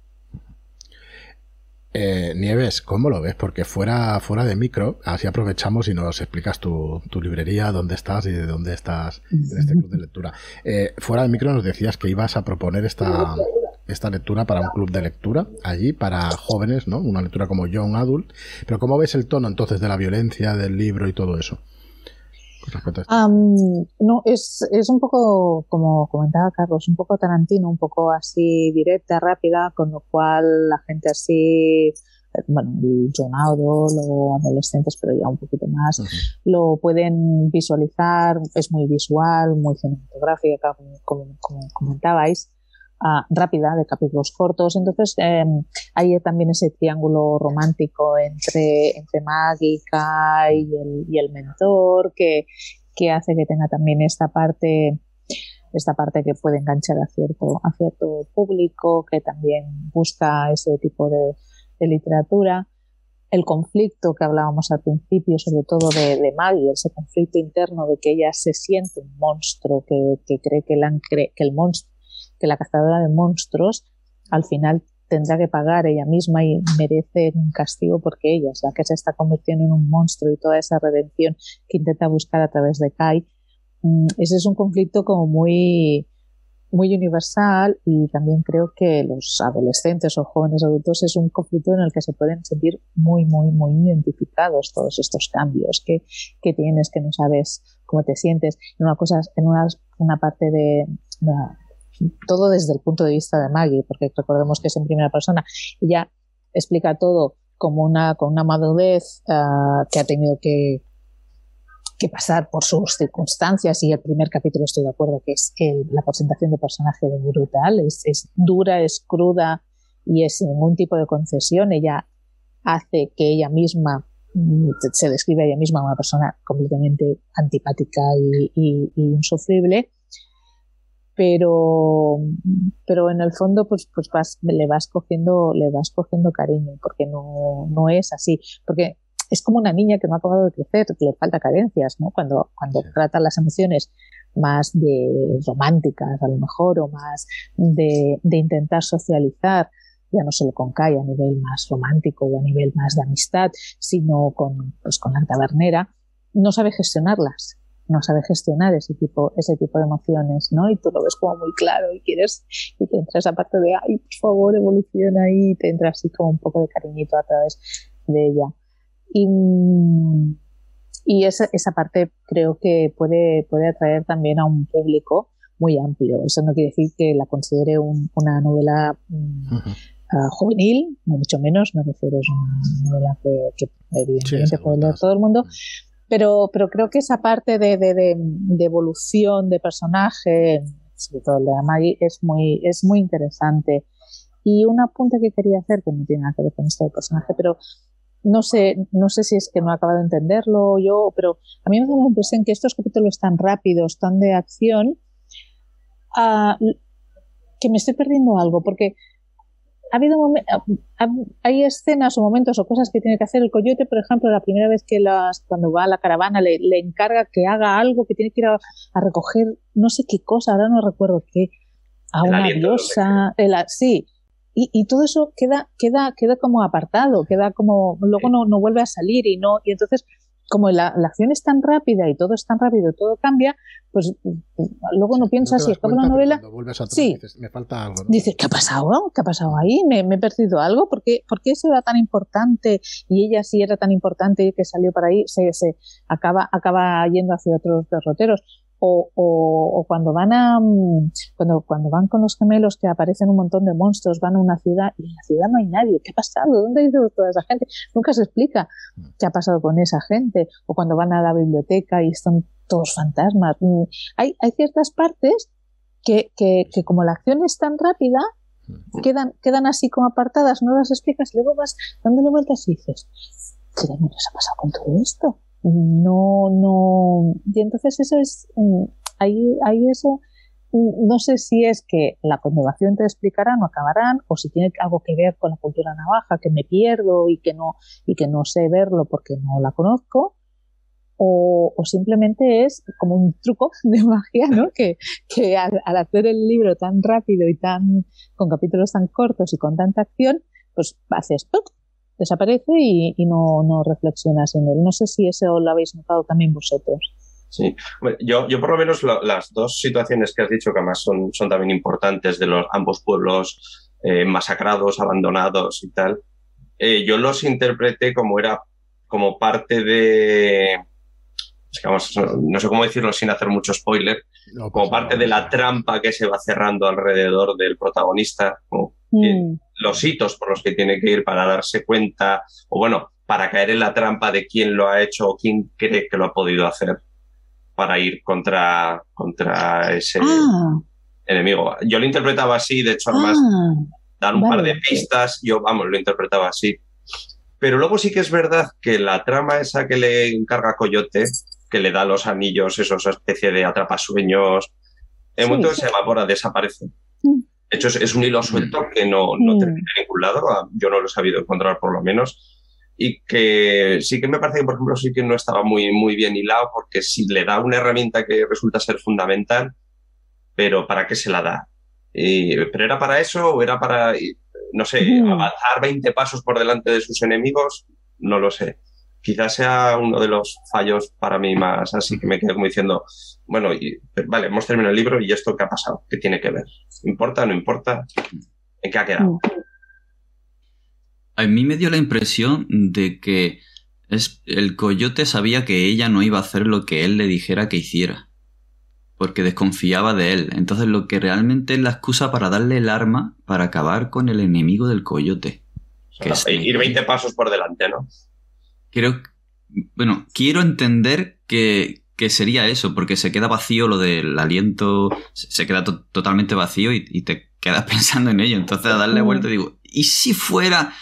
Eh, Nieves, ¿cómo lo ves? Porque fuera, fuera de micro, así aprovechamos y nos explicas tu, librería, dónde estás y de dónde estás en este club de lectura. Eh, fuera de micro nos decías que ibas a proponer esta, esta lectura para un club de lectura allí, para jóvenes, ¿no? Una lectura como Young Adult. Pero ¿cómo ves el tono entonces de la violencia, del libro y todo eso? No, es, es un poco, como comentaba Carlos, un poco tarantino, un poco así directa, rápida, con lo cual la gente así, bueno, el John o adolescentes, pero ya un poquito más, lo pueden visualizar, es muy visual, muy cinematográfica, como comentabais rápida, de capítulos cortos. Entonces, em, hay también ese triángulo romántico entre, entre Mágica y el, y el mentor que, que hace que tenga también esta parte esta parte que puede enganchar a cierto, a cierto público que también busca ese tipo de, literatura. El conflicto que hablábamos al principio, sobre todo de, de, Maggie, ese conflicto interno de que ella se siente un monstruo, que, que cree que, la, que el monstruo que la cazadora de monstruos al final tendrá que pagar ella misma y merece un castigo porque ella es la que se está convirtiendo en un monstruo y toda esa redención que intenta buscar a través de Kai. Mm, ese es un conflicto como muy, muy universal y también creo que los adolescentes o jóvenes adultos es un conflicto en el que se pueden sentir muy, muy, muy identificados todos estos cambios que, que tienes, que no sabes cómo te sientes. En una cosa, en una, una parte de, de todo desde el punto de vista de Maggie, porque recordemos que es en primera persona. Ella explica todo como una, con una madurez ah, que ha tenido que, que pasar por sus circunstancias y el primer capítulo estoy de acuerdo que es la presentación de personaje brutal, es, dura, es cruda y es sin ningún tipo de concesión. Ella hace que ella misma mm, se describe a ella misma como una persona completamente antipática y, insufrible, pero, pero en el fondo pues, pues vas, le vas cogiendo, le vas cogiendo cariño, porque no, no es así, porque es como una niña que no ha acabado de crecer, que le falta carencias, ¿no? Cuando, cuando trata las emociones más de románticas, a lo mejor, o más de, de intentar socializar, ya no solo con Kai a nivel más romántico o a nivel más de amistad, sino con, pues, con la tabernera, no sabe gestionarlas, no sabe gestionar ese tipo, ese tipo de emociones, ¿no? Y tú lo ves como muy claro y quieres, y te entra esa parte de, ay, por favor, evoluciona ahí, y te entra así como un poco de cariñito a través de ella. Y, y esa, esa parte creo que puede, puede atraer también a un público muy amplio. Eso no quiere decir que la considere una novela mm, juvenil, no mucho menos, me refiero a una novela que, evidentemente puede leer todo el mundo, pero, pero creo que esa parte de, de, de, evolución de personaje, sobre todo el de Amagi, es muy, es muy interesante. Y un apunte que quería hacer, que no tiene nada que ver con esto del personaje, pero no sé, no sé si es que no he acabado de entenderlo yo, pero a mí me da la impresión que estos capítulos tan rápidos, tan de acción, uh, que me estoy perdiendo algo, porque ha habido hay escenas o momentos o cosas que tiene que hacer el coyote, por ejemplo, la primera vez que las, cuando va a la caravana le, le encarga que haga algo, que tiene que ir a, recoger no sé qué cosa, ahora no recuerdo qué, a una diosa, sí, y, y, todo eso queda, queda, queda como apartado, queda como, luego no, no vuelve a salir y no, y entonces como la, acción es tan rápida y todo es tan rápido, todo cambia, pues luego no piensas si es toda la novela. sí, dices, me falta algo. Dices, ¿qué ha pasado? ¿Qué ha pasado ahí? ¿Me, he perdido algo? ¿Por qué, ¿Por qué eso era tan importante? Y ella sí era tan importante y que salió para ahí, se, se acaba, acaba yendo hacia otros derroteros o, o, cuando van a mm, cuando, cuando van con los gemelos que aparecen un montón de monstruos, van a una ciudad y en la ciudad no hay nadie. ¿Qué ha pasado? ¿Dónde ha ido toda esa gente? Nunca se explica qué ha pasado con esa gente. O cuando van a la biblioteca y están todos fantasmas. Mm, hay, hay ciertas partes que, que, que como la acción es tan rápida, quedan, quedan así como apartadas, no las explicas, y luego vas dándole vueltas y dices, ¿qué demonios ha pasado con todo esto? no, no, y entonces eso es, mm, ahí, ahí eso, mm, no sé si es que la continuación te explicarán o acabarán, o si tiene algo que ver con la cultura navaja, que me pierdo y que no, y que no sé verlo porque no la conozco, o, o simplemente es como un truco [laughs] de magia, ¿no? Que, que al, hacer el libro tan rápido y tan, con capítulos tan cortos y con tanta acción, pues haces desaparece y, no, no, reflexionas en él. No sé si eso lo habéis notado también vosotros. Sí, yo, yo por lo menos las dos situaciones que has dicho, que además son, son también importantes de los ambos pueblos eh, masacrados, abandonados y tal, eh, yo los interpreté como era como parte de, no sé cómo decirlo sin hacer mucho spoiler, como parte de la trampa que se va cerrando alrededor del protagonista, mm. Los hitos por los que tiene que ir para darse cuenta, o bueno, para caer en la trampa de quién lo ha hecho o quién cree que lo ha podido hacer para ir contra, contra ese ah. enemigo. Yo lo interpretaba así, de hecho, además, ah. dar un par de pistas, yo, vamos, lo interpretaba así. Pero luego sí que es verdad que la trama esa que le encarga Coyote, que le da los anillos, esos especie de atrapasueños, en un momento se evapora, desaparece. Mm. De hecho, es, un hilo suelto que no, no mm. termina en ningún lado, yo no lo he sabido encontrar por lo menos, y que sí que me parece que, por ejemplo, sí que no estaba muy, muy bien hilado, porque si le da una herramienta que resulta ser fundamental, pero ¿para qué se la da? ¿Pero era para eso o era para, no sé, mm. avanzar 20 pasos por delante de sus enemigos? No lo sé quizás sea uno de los fallos para mí más, así que me quedo como diciendo, bueno, y, vale, hemos terminado el libro y esto qué ha pasado, qué tiene que ver, ¿importa, no importa? ¿En qué ha quedado? A mí me dio la impresión de que es, el coyote sabía que ella no iba a hacer lo que él le dijera que hiciera, porque desconfiaba de él. Entonces lo que realmente es la excusa para darle el arma para acabar con el enemigo del coyote. que es ir 20 pasos por delante, ¿no? Creo, bueno, quiero entender que, sería eso, porque se queda vacío lo del aliento, se queda totalmente vacío y, te quedas [laughs] pensando en ello. Entonces a darle vuelta digo, ¿y si fuera?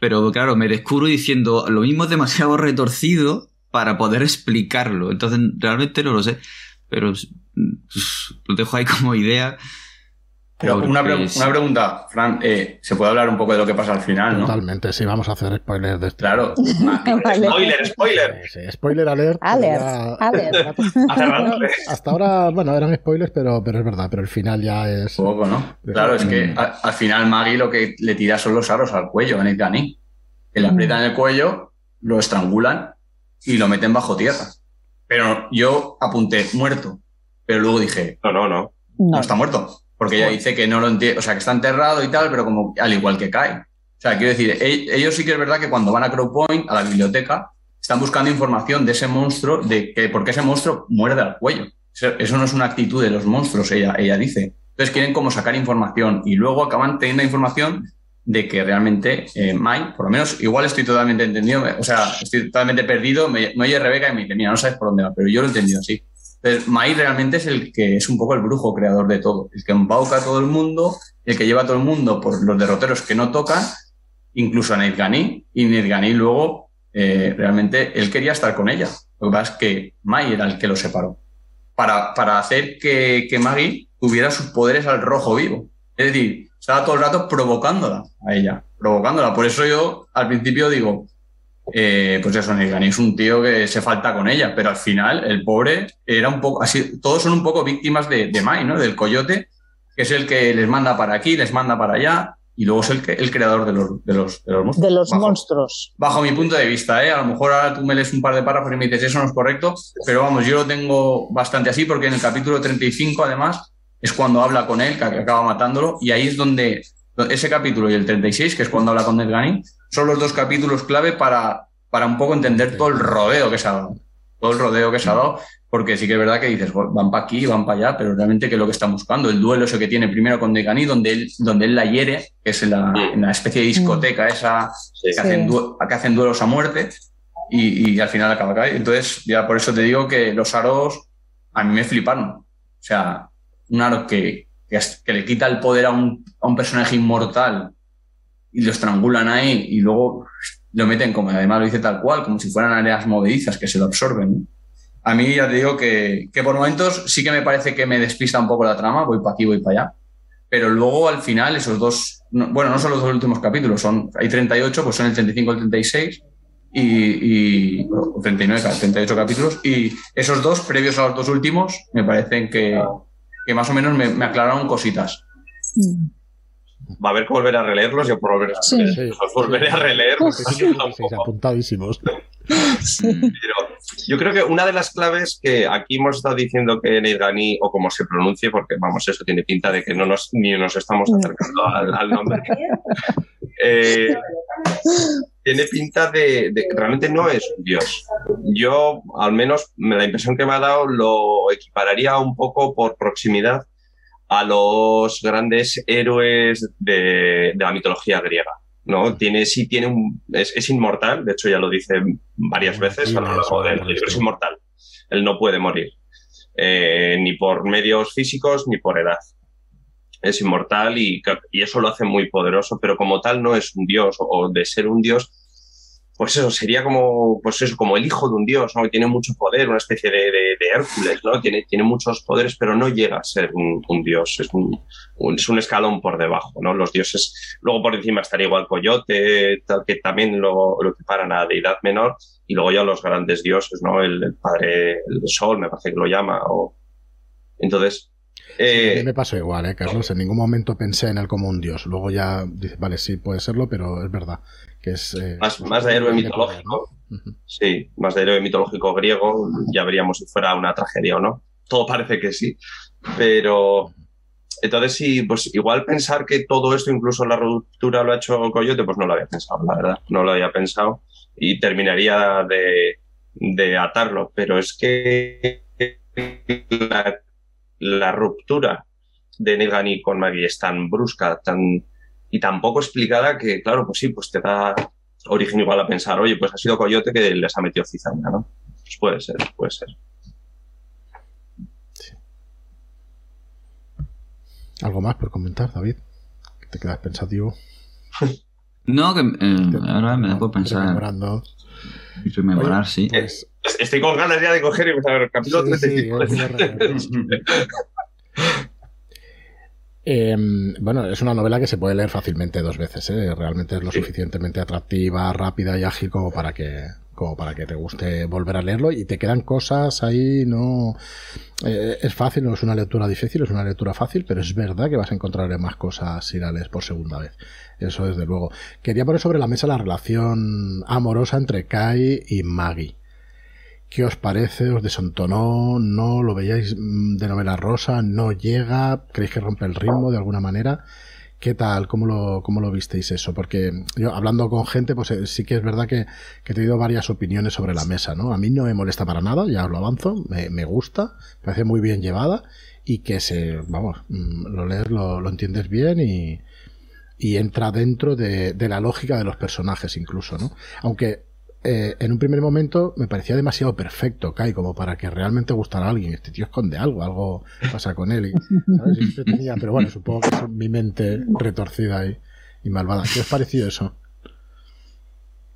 Pero claro, me descubro diciendo, lo mismo es demasiado retorcido para poder explicarlo. Entonces, realmente no lo sé. Pero pues, lo dejo ahí como idea. Pero una, pregunta, Fran, eh, ¿se puede hablar un poco de lo que pasa al final, no? Totalmente, sí, vamos a hacer spoilers de esto. Claro. [laughs] spoiler, spoiler. Sí, spoiler alert. Alert, alert. [laughs] Hasta ahora, bueno, eran spoilers, pero, pero es verdad, pero el final ya es... Poco, ¿no? Claro, es que al, final Maggie lo que le tira son los aros al cuello en el Gani. Que le aprietan el cuello, lo estrangulan y lo meten bajo tierra. Pero yo apunté muerto, pero luego dije... No, no, no. No, está muerto. Porque ella dice que no lo entiende, o sea, que está enterrado y tal, pero como al igual que cae. O sea, quiero decir, e-, ellos sí que es verdad que cuando van a Crowpoint, a la biblioteca, están buscando información de ese monstruo, de que por qué ese monstruo muerde al cuello. Eso no es una actitud de los monstruos, ella, ella dice. Entonces quieren como sacar información y luego acaban teniendo información de que realmente eh, Mai, por lo menos, igual estoy totalmente entendido, o sea, estoy totalmente perdido, me, me oye Rebeca y me dice, mira, no sabes por dónde va, pero yo lo he entendido así. Entonces, Mai realmente es el que es un poco el brujo creador de todo, el que embauca a todo el mundo, el que lleva a todo el mundo por los derroteros que no tocan, incluso a Nidgani, y Nidgani luego eh, realmente él quería estar con ella. Lo que pasa es que Mai era el que lo separó. Para, para hacer que, que Maggie tuviera sus poderes al rojo vivo. Es decir, estaba todo el rato provocándola a ella, provocándola. Por eso yo al principio digo, eh, pues eso, Nilgani es un tío que se falta con ella, pero al final el pobre era un poco, así, todos son un poco víctimas de, de Mai, ¿no? Del coyote, que es el que les manda para aquí, les manda para allá, y luego es el, que, el creador de los, de los, de los monstruos. De los bajo, monstruos. Bajo mi punto de vista, ¿eh? A lo mejor ahora tú me lees un par de párrafos y me dices eso no es correcto, pero vamos, yo lo tengo bastante así porque en el capítulo 35, además, es cuando habla con él, que acaba matándolo, y ahí es donde ese capítulo y el 36, que es cuando habla con Ned son los dos capítulos clave para, para un poco entender todo el rodeo que se ha dado. Todo el rodeo que se ha dado, porque sí que es verdad que dices, van para aquí, van para allá, pero realmente qué es lo que están buscando. El duelo ese que tiene primero con Degani, donde él, donde él la hiere, que es en la, en la especie de discoteca esa sí. que, hacen que, hacen duelos a muerte, y, y al final acaba caer. Entonces, ya por eso te digo que los aros a mí me fliparon. O sea, un aro que, que, que le quita el poder a un, a un personaje inmortal y lo estrangulan ahí y luego lo meten como, además lo dice tal cual, como si fueran áreas movedizas que se lo absorben. A mí ya te digo que, que, por momentos sí que me parece que me despista un poco la trama, voy para aquí, voy para allá, pero luego al final esos dos, no, bueno, no son los dos últimos capítulos, son, hay 38, pues son el 35 y el 36, y, y 39, 38 capítulos, y esos dos, previos a los dos últimos, me parecen que, que más o menos me, me aclararon cositas. Mm. Va a haber que volver a releerlos, yo por volver a, Sí. volveré a. Sí, sí, [laughs] apuntadísimos. Pero yo creo que una de las claves que aquí hemos estado diciendo que Neilgani, o como se pronuncie, porque vamos, eso tiene pinta de que no nos, ni nos estamos acercando al, al nombre. Eh, tiene pinta de, de, que realmente no es un dios. Yo, al menos, la impresión que me ha dado lo equipararía un poco por proximidad a los grandes héroes de, de la mitología griega. ¿no? Tiene, sí tiene un, es, es, inmortal, de hecho ya lo dice varias veces a lo largo del libro, es inmortal. Él no puede morir, eh, ni por medios físicos ni por edad. Es inmortal y, y, eso lo hace muy poderoso, pero como tal no es un dios, o de ser un dios, pues eso, sería como, pues eso, como el hijo de un dios, ¿no? Que tiene mucho poder, una especie de, de, de, Hércules, ¿no? Tiene, tiene muchos poderes, pero no llega a ser un, un dios, es un, un, es un escalón por debajo, ¿no? Los dioses, luego por encima estaría igual Coyote, tal, que también lo, lo equiparan a deidad menor, y luego ya los grandes dioses, ¿no? El, el padre, el sol, me parece que lo llama, o... Entonces, eh, sí, a mí me pasó igual, ¿eh, Carlos? En ningún momento pensé en él como un dios. Luego ya dice, vale, sí, puede serlo, pero es verdad que es... Eh, más, más, de héroe mitológico. Sí, más de héroe mitológico griego. Ya veríamos si fuera una tragedia o no. Todo parece que sí. Pero... Entonces, sí, pues igual pensar que todo esto, incluso la ruptura, lo ha hecho Coyote, pues no lo había pensado, la verdad. No lo había pensado. Y terminaría de, de atarlo. Pero es que la la ruptura de Negani con Maggie es tan brusca, tan y tan poco explicada que, claro, pues sí, pues te da origen igual a pensar, oye, pues ha sido Coyote que les ha metido cizaña, ¿no? Pues puede ser, puede ser. Sí. ¿Algo más por comentar, David? ¿Te quedas pensativo? [laughs] No, que eh, ahora me da por pensar. Rememorando. Rememorar, sí. Pues, Estoy con ganas ya de coger y empezar a ver el capítulo Sí, sí, 35. es muy Eh, bueno, es una novela que se puede leer fácilmente dos veces. ¿eh? Realmente es lo Sí. suficientemente atractiva, rápida y ágil como para que como para que te guste volver a leerlo y te quedan cosas ahí no eh, es fácil no es una lectura difícil es una lectura fácil pero es verdad que vas a encontrar más cosas si la lees por segunda vez eso desde luego quería poner sobre la mesa la relación amorosa entre Kai y Maggie ¿Qué os parece? ¿Os desentonó? ¿No lo veíais mm, de novela rosa? ¿No llega? ¿Creéis que rompe el ritmo de alguna manera? ¿Qué tal? ¿Cómo lo, cómo lo visteis eso? Porque yo hablando con gente, pues eh, sí que es verdad que, que he tenido varias opiniones sobre la mesa, ¿no? A mí no me molesta para nada, ya os lo avanzo, me, me gusta, parece muy bien llevada y que se, vamos, mm, lo lees, lo, lo entiendes bien y, y entra dentro de, de la lógica de los personajes incluso, ¿no? Aunque eh, en un primer momento me parecía demasiado perfecto, Kai, como para que realmente gustara a alguien. Este tío esconde algo, algo pasa con él. Pero bueno, supongo que es mi mente retorcida y, malvada. ¿Qué os pareció eso?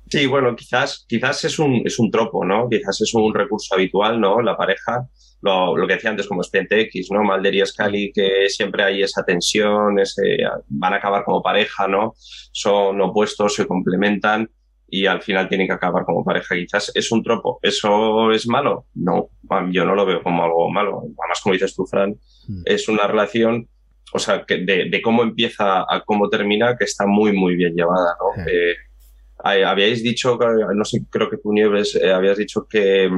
Sí, bueno, quizás, quizás es un, es un tropo, ¿no? Quizás es un recurso habitual, ¿no? La pareja, lo, que decía antes como Expediente X, ¿no? Mulder y Scully, que siempre hay esa tensión, ese, van a acabar como pareja, ¿no? Son opuestos, se complementan y al final tienen que acabar como pareja. Quizás es un tropo. ¿Eso es malo? No, yo no lo veo como algo malo. Además, como dices tú, Fran, Mm. es una relación, o sea, que de, de cómo empieza a cómo termina, que está muy, muy bien llevada, ¿no? Sí. Eh, habíais dicho, no sé, creo que tú, Nieves, eh, habías dicho que,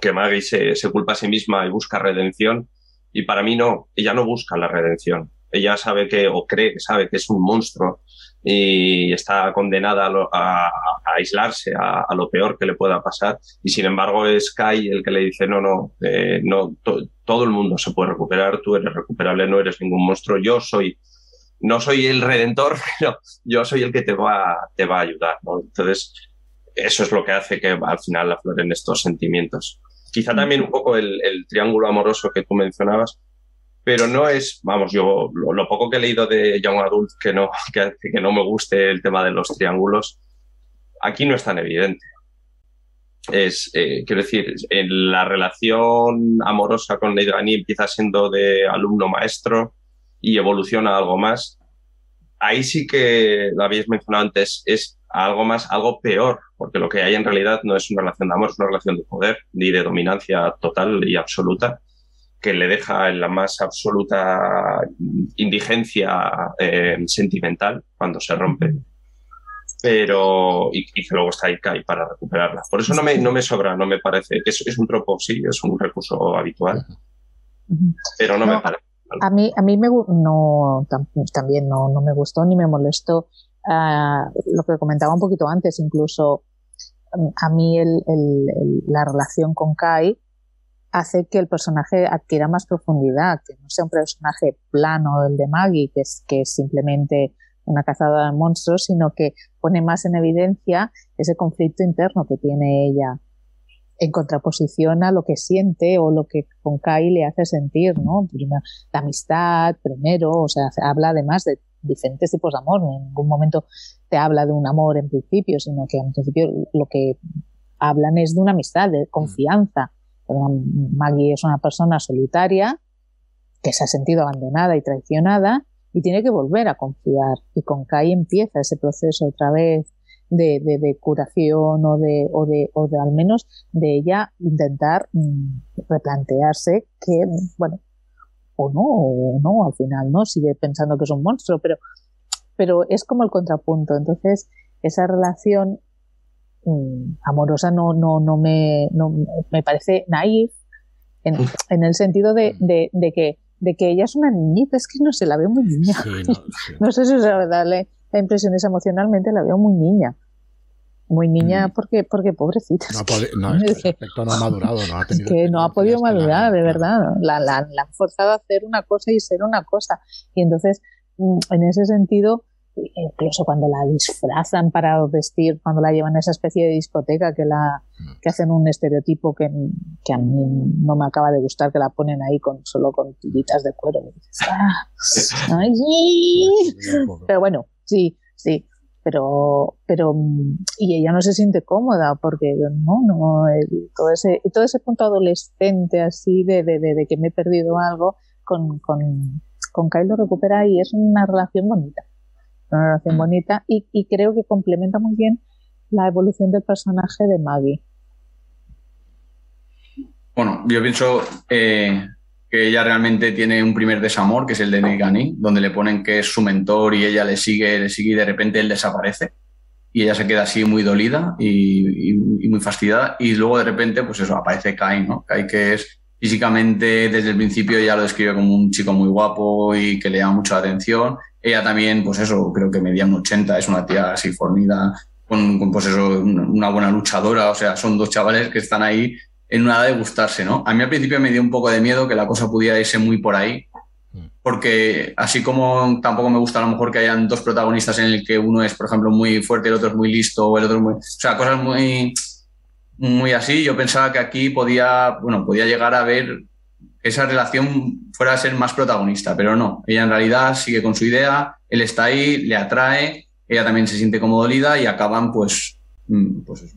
que Maggie se, se culpa a sí misma y busca redención. Y para mí no, ella no busca la redención. Ella sabe que, o cree que sabe que es un monstruo y está condenada a, lo- a- a aislarse, a, a lo peor que le pueda pasar. Y sin embargo es Kai el que le dice, no, no, eh, no to- todo el mundo se puede recuperar, tú eres recuperable, no eres ningún monstruo, yo soy, no soy el redentor, [laughs] pero yo soy el que te va, te va a ayudar. ¿no? Entonces, eso es lo que hace que al final afloren estos sentimientos. Quizá también un poco el, el triángulo amoroso que tú mencionabas, pero no es, vamos, yo lo, lo poco que he leído de Young Adult que no, [laughs] que que no me guste el tema de los triángulos, aquí no es tan evidente. Es, eh, quiero decir, en la relación amorosa con Leidrani empieza siendo de alumno-maestro y evoluciona a algo más. Ahí sí que lo habéis mencionado antes, es algo más, algo peor, porque lo que hay en realidad no es una relación de amor, es una relación de poder ni de dominancia total y absoluta que le deja en la más absoluta indigencia eh, sentimental cuando se rompe. Pero, y, y que luego está ahí Kai para recuperarla. Por eso no me, no me sobra, no me parece. Es, es un tropo, sí, es un recurso habitual, pero no, me parece. A mí, a mí me, no, tam- también no, no me gustó ni me molestó. Ah, lo que comentaba un poquito antes, incluso mm, a mí el, el- el- la relación con Kai hace que el personaje adquiera más profundidad, que no sea un personaje plano el de Maggie, que es, que es simplemente una cazadora de monstruos, sino que pone más en evidencia ese conflicto interno que tiene ella en contraposición a lo que siente o lo que con Kai le hace sentir, ¿no? Primero, la amistad, primero, o sea, se habla además de diferentes tipos de amor, en ningún momento te habla de un amor en principio, sino que en principio lo que hablan es de una amistad, de confianza. Maggie es una persona solitaria que se ha sentido abandonada y traicionada y tiene que volver a confiar. Y con Kai empieza ese proceso otra vez de, de, de curación o de, o, de, o de al menos de ella intentar mm, replantearse que, bueno, o no, o no, al final no, sigue pensando que es un monstruo, pero, pero es como el contrapunto. Entonces, esa relación mm, amorosa no, no, no, me, no me parece naif en, [laughs] en el sentido de, de, de, que, de que ella es una niñita, es que no se la veo muy niña. Sí, no, [laughs] sí. No sé si es darle la impresión es emocionalmente, la veo muy niña. Muy niña Mm. porque, porque pobrecita. No, que- no, es que- aspecto no ha madurado, no ha tenido que no ha podido la- madurar, de verdad. La, la, la han forzado a hacer una cosa y ser una cosa. Y entonces, mm, en ese sentido, incluso cuando la disfrazan para vestir, cuando la llevan a esa especie de discoteca que la que hacen un estereotipo que, que a mí no me acaba de gustar, que la ponen ahí con solo con tiritas de cuero. "Ah, [laughs] ay, sí". Sí, un poco. Pero bueno, sí, sí, pero, pero, y ella no se siente cómoda porque no, no, todo ese, todo ese punto adolescente así de, de, de, que me he perdido algo con, con, con Kyle lo recupera y es una relación bonita, una relación mm. bonita y, y creo que complementa muy bien la evolución del personaje de Maggie. Bueno, yo pienso eh, que ella realmente tiene un primer desamor, que es el de Negani, donde le ponen que es su mentor y ella le sigue, le sigue y de repente él desaparece. Y ella se queda así muy dolida y, muy fastidiada. Y luego de repente, pues eso, aparece Kai, ¿no? Kai que es físicamente desde el principio ya lo describe como un chico muy guapo y que le llama mucho la atención. Ella también, pues eso, creo que medía un 80, es una tía así fornida, con, con pues eso, una buena luchadora. O sea, son dos chavales que están ahí en una edad de gustarse, ¿no? A mí al principio me dio un poco de miedo que la cosa pudiera irse muy por ahí, mm. porque así como tampoco me gusta a lo mejor que hayan dos protagonistas en el que uno es, por ejemplo, muy fuerte y el otro es muy listo, o el otro es muy... O sea, cosas muy, muy así, yo pensaba que aquí podía, bueno, podía llegar a ver esa relación fuera a ser más protagonista, pero no, ella en realidad sigue con su idea, él está ahí, le atrae, ella también se siente como dolida y acaban pues, mm, pues eso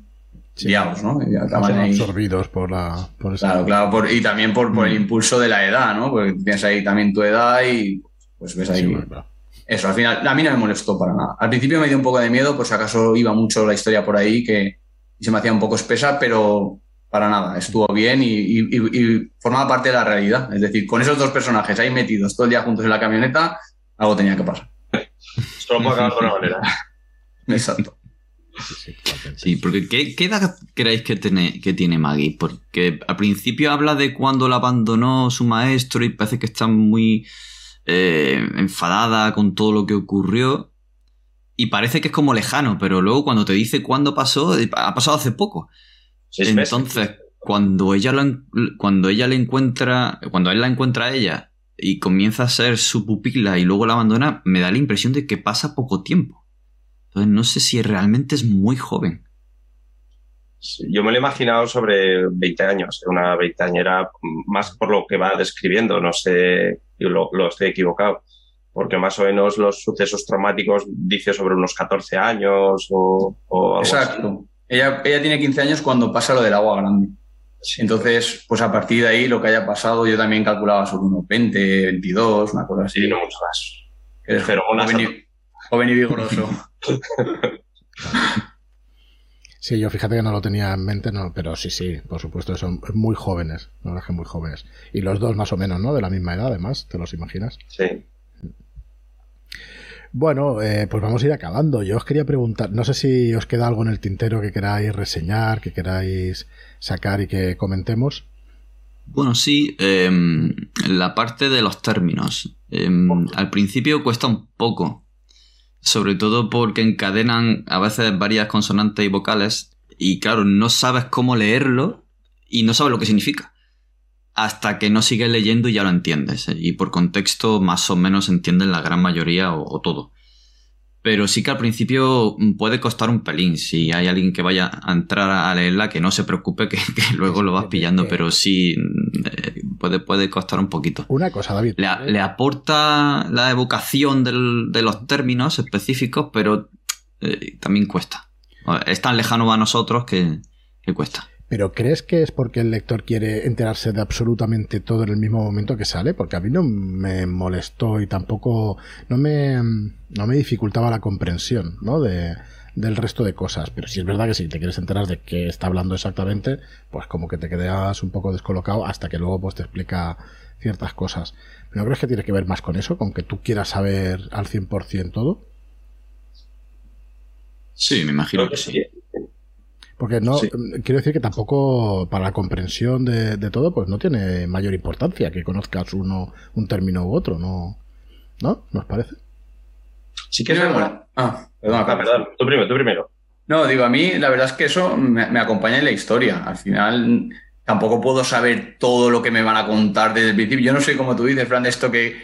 ¿no? Y absorbidos por la. Claro, claro, y también por, el mm. impulso de la edad, ¿no? Porque tienes ahí también tu edad y pues ves ahí. Eso, al final, a mí no me molestó para nada. Al principio me dio un poco de miedo, por si acaso iba mucho la historia por ahí, que se me hacía un poco espesa, pero para nada, estuvo bien y, formaba parte de la realidad. Es decir, con esos dos personajes ahí metidos todo el día juntos en la camioneta, algo tenía que pasar. Solo puede acabar de una manera. Exacto. Sí, porque ¿qué, edad creéis que tiene, que tiene Maggie? Porque al principio habla de cuando la abandonó su maestro y parece que está muy eh, enfadada con todo lo que ocurrió. Y parece que es como lejano, pero luego cuando te dice cuándo pasó, eh, ha pasado hace poco. Entonces, cuando ella, cuando ella le encuentra, cuando él la encuentra a ella y comienza a ser su pupila y luego la abandona, me da la impresión de que pasa poco tiempo no sé si realmente es muy joven. yo me lo he imaginado sobre 20 años, una veinteañera, más por lo que va describiendo, no sé, lo, lo estoy equivocado, porque más o menos los sucesos traumáticos dice sobre unos 14 años o, algo Exacto. Ella, ella tiene 15 años cuando pasa lo del agua grande. Entonces, pues a partir de ahí, lo que haya pasado, yo también calculaba sobre unos 20, 22, una cosa así. Sí, no mucho más. Es joven, y, joven y vigoroso. [laughs] Sí, yo fíjate que no lo tenía en mente, no, pero sí, sí, por supuesto, son muy jóvenes, no que muy jóvenes. Y los dos más o menos, ¿no? De la misma edad, además, ¿te los imaginas? Sí. Bueno, eh, pues vamos a ir acabando. Yo os quería preguntar, no sé si os queda algo en el tintero que queráis reseñar, que queráis sacar y que comentemos. Bueno, sí, em, la parte de los términos. Em, al principio cuesta un poco, sobre todo porque encadenan a veces varias consonantes y vocales y claro, no sabes cómo leerlo y no sabes lo que significa. Hasta que no sigues leyendo y ya lo entiendes. ¿eh? Y por contexto más o menos entienden la gran mayoría o todo. Pero sí que al principio puede costar un pelín. Si hay alguien que vaya a entrar a leerla, que no se preocupe, [laughs] que, luego lo vas pillando, pero sí eh, puede, puede costar un poquito. Una cosa, David. Le, aporta la evocación de los términos específicos, pero eh, también cuesta. Es tan lejano a nosotros que cuesta. ¿Pero crees que es porque el lector quiere enterarse de absolutamente todo en el mismo momento que sale? Porque a mí no me molestó y tampoco no me, no me dificultaba la comprensión ¿no? de, del resto de cosas. Pero si es verdad que si te quieres enterar de qué está hablando exactamente, pues como que te quedas un poco descolocado hasta que luego pues te explica ciertas cosas. ¿Pero no crees que tiene que ver más con eso? ¿Con que tú quieras saber al 100% todo? Sí, me imagino que sí. Porque no, quiero decir que tampoco para la comprensión de, todo, pues no tiene mayor importancia que conozcas uno, un término u otro, ¿no? ¿No? ¿Nos parece? Sí que es Ah, perdón, ah, perdón. Tú primero, tú primero. No, digo, a mí la verdad es que eso me, acompaña en la historia. Al final tampoco puedo saber todo lo que me van a contar desde el principio. Yo no sé cómo tú dices, Fran, esto que,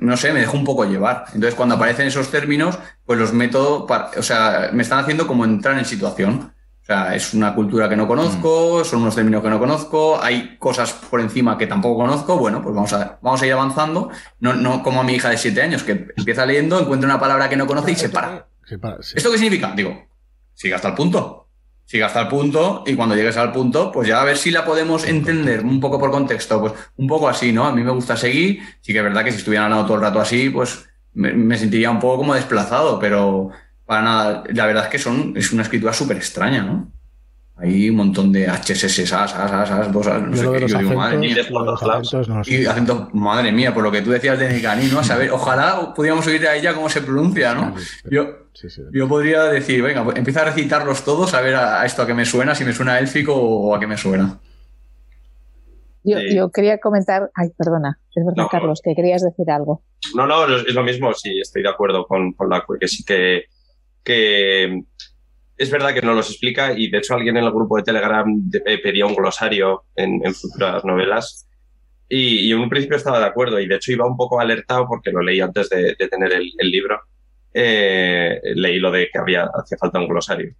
no sé, me dejo un poco llevar. Entonces, cuando aparecen esos términos, pues los meto, o sea, me están haciendo como entrar en situación. O sea, es una cultura que no conozco, mm. son unos términos que no conozco, hay cosas por encima que tampoco conozco. Bueno, pues vamos a, vamos a ir avanzando. No, no como a mi hija de siete años, que empieza leyendo, encuentra una palabra que no conoce y se para. ¿Esto qué significa? Digo, sigue hasta el punto. Sigue hasta el punto y cuando llegues al punto, pues ya a ver si la podemos entender un poco por contexto. Pues un poco así, ¿no? A mí me gusta seguir. Sí que es verdad que si estuviera hablando todo el rato así, pues me, sentiría un poco como desplazado, pero para nada. La verdad es que son, es una escritura súper extraña, ¿no? Hay un montón de HSS, as, as, as, as, no sé qué. Yo digo, madre mía. Y acentos, madre mía, por lo que tú decías de Nicani, ¿no? A saber, ojalá pudiéramos oír a ella cómo se pronuncia, ¿no? Yo, yo podría decir, venga, pues empieza a recitarlos todos, a ver a, esto a qué me suena, si me suena élfico o a qué me suena. Yo, yo, quería comentar, ay, perdona, es verdad, Carlos, que querías decir algo. No, no, es lo mismo, sí, estoy de acuerdo con, con la que sí que, que es verdad que no los explica y de hecho alguien en el grupo de Telegram pedía un glosario en, futuras novelas y, en un principio estaba de acuerdo y de hecho iba un poco alertado porque lo leí antes de, tener el, libro. Eh, leí lo de que había, hacía falta un glosario.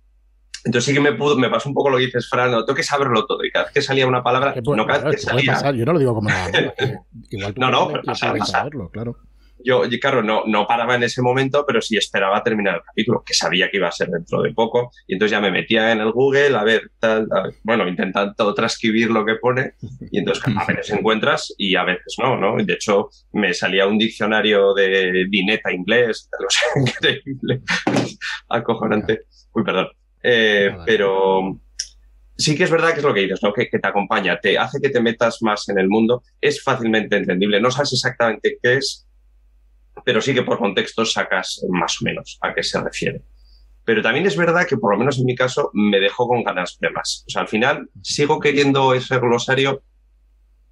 Entonces sí que me, pudo, me pasó un poco lo que dices, Fran, tengo que saberlo todo y cada vez que salía una palabra, no cada vez que salía... yo no lo digo como nada, [laughs] igual no, no, pero pasa, saberlo, claro yo, claro, no, no paraba en ese momento, pero sí esperaba terminar el capítulo, que sabía que iba a ser dentro de poco. Y entonces ya me metía en el Google a ver, tal, bueno, intentando transcribir lo que pone. Y entonces a veces encuentras y a veces no, ¿no? De hecho, me salía un diccionario de vineta inglés, [laughs] lo sé, increíble, acojonante. Uy, perdón. Eh, pero sí que es verdad que es lo que dices, ¿no? Que, que, te acompaña, te hace que te metas más en el mundo, es fácilmente entendible, no sabes exactamente qué es, pero sí que por contexto sacas más o menos a qué se refiere. Pero también es verdad que, por lo menos en mi caso, me dejó con ganas de más. O sea, al final sigo queriendo ese glosario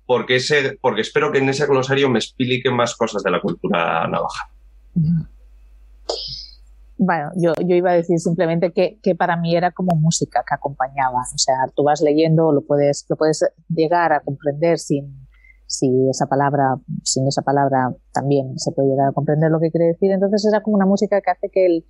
porque, ese, porque espero que en ese glosario me expliquen más cosas de la cultura navaja. Bueno, yo, yo iba a decir simplemente que, que, para mí era como música que acompañaba. O sea, tú vas leyendo, lo puedes, lo puedes llegar a comprender sin, si esa palabra, sin esa palabra también se puede llegar a comprender lo que quiere decir. Entonces era como una música que hace que el,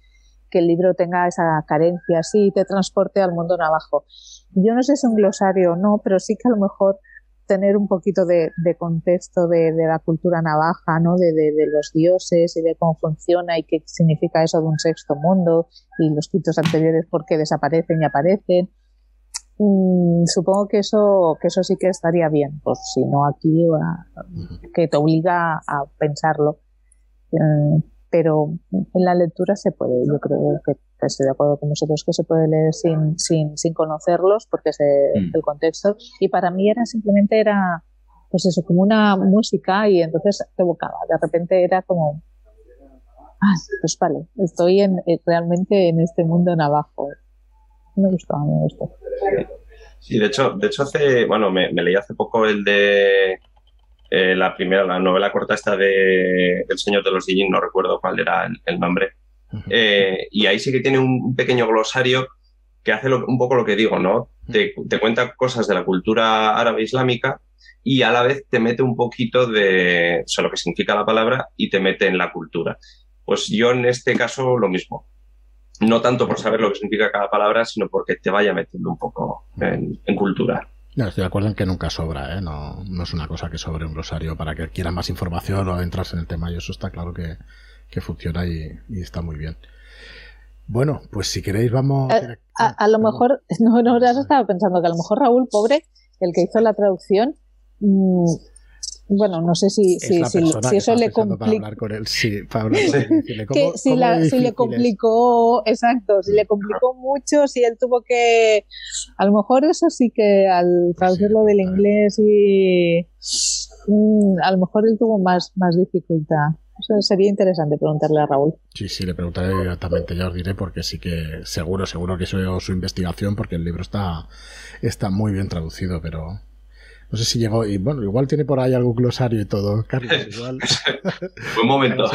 que el libro tenga esa carencia así y te transporte al mundo navajo. Yo no sé si es un glosario o no, pero sí que a lo mejor tener un poquito de, contexto de, la cultura navaja, ¿no? De, de, los dioses y de cómo funciona y qué significa eso de un sexto mundo y los quintos anteriores por qué desaparecen y aparecen Mm, supongo que eso, que eso sí que estaría bien, pues si no aquí, que te obliga a pensarlo. Eh, pero en la lectura se puede, yo creo que estoy de acuerdo con vosotros que se puede leer sin, sin, sin conocerlos porque es mm. el contexto. Y para mí era simplemente era, pues eso, como una música y entonces te evocaba. De repente era como, ah, pues vale, estoy en, eh, realmente en este mundo navajo. Me gustó, me gustó. Sí, de hecho, de hecho hace, bueno, me, leí hace poco el de eh, la primera, la novela corta esta de El Señor de los Dijin, no recuerdo cuál era el, nombre. Eh, y ahí sí que tiene un, pequeño glosario que hace un poco lo que digo, ¿no? Te, te, cuenta cosas de la cultura árabe islámica y a la vez te mete un poquito de o lo que significa la palabra y te mete en la cultura. Pues yo en este caso lo mismo no tanto por saber lo que significa cada palabra, sino porque te vaya metiendo un poco en, cultura. No, estoy de acuerdo en que nunca sobra, ¿eh? no, no es una cosa que sobre un rosario para que quiera más información o entrarse en el tema, y eso está claro que, funciona y, está muy bien. Bueno, pues si queréis vamos... Eh, a, lo mejor, [laughs] no, no, has estado pensando que a lo mejor Raúl, pobre, el que hizo la traducción, mm, bueno, no sé si, si, si, eso le complica. si, le complicó, exacto, si le complicó mucho, si él tuvo que. A lo mejor eso sí que al traducirlo del inglés y. Mm, a lo mejor él tuvo más, más dificultad. Eso sería interesante preguntarle a Raúl. Sí, sí, le preguntaré directamente, ya os diré, porque sí que seguro, seguro que eso es su investigación, porque el libro está, está muy bien traducido, pero no sé si llegó, y bueno, igual tiene por ahí algún glosario y todo, Carlos. [laughs] Igual. [laughs] Buen momento.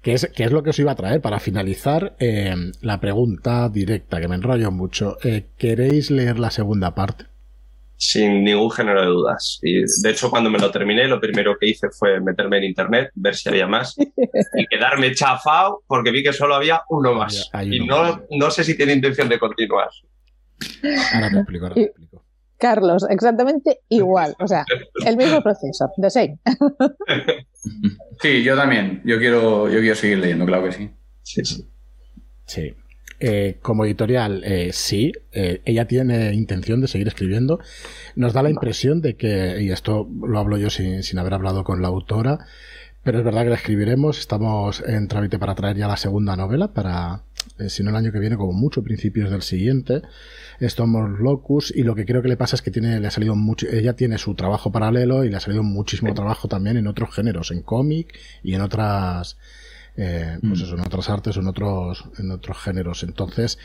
¿Qué es, es lo que os iba a traer para finalizar? Eh, la pregunta directa, que me enrollo mucho. Eh, ¿Queréis leer la segunda parte? Sin ningún género de dudas. Y de hecho, cuando me lo terminé, lo primero que hice fue meterme en internet, ver si había más, [laughs] y quedarme chafado porque vi que solo había uno más. y no, no sé si tiene intención de continuar. Ahora te explico, ahora te explico. Carlos, exactamente igual. O sea, [laughs] el mismo proceso, de same. Sí, yo también. Yo quiero, yo quiero seguir leyendo, claro que sí. Sí, sí. Sí. Eh, como editorial, eh, sí, eh, ella tiene intención de seguir escribiendo. Nos da la impresión de que, y esto lo hablo yo sin, sin haber hablado con la autora, pero es verdad que la escribiremos. Estamos en trámite para traer ya la segunda novela, para, si no el año que viene, como mucho, principios del siguiente. Stormos Locus, y lo que creo que le pasa es que tiene, le ha salido mucho, ella tiene su trabajo paralelo y le ha salido muchísimo trabajo también en otros géneros, en cómic y en otras, eh, pues mm. eso, en otras artes o en otros, en otros géneros. Entonces,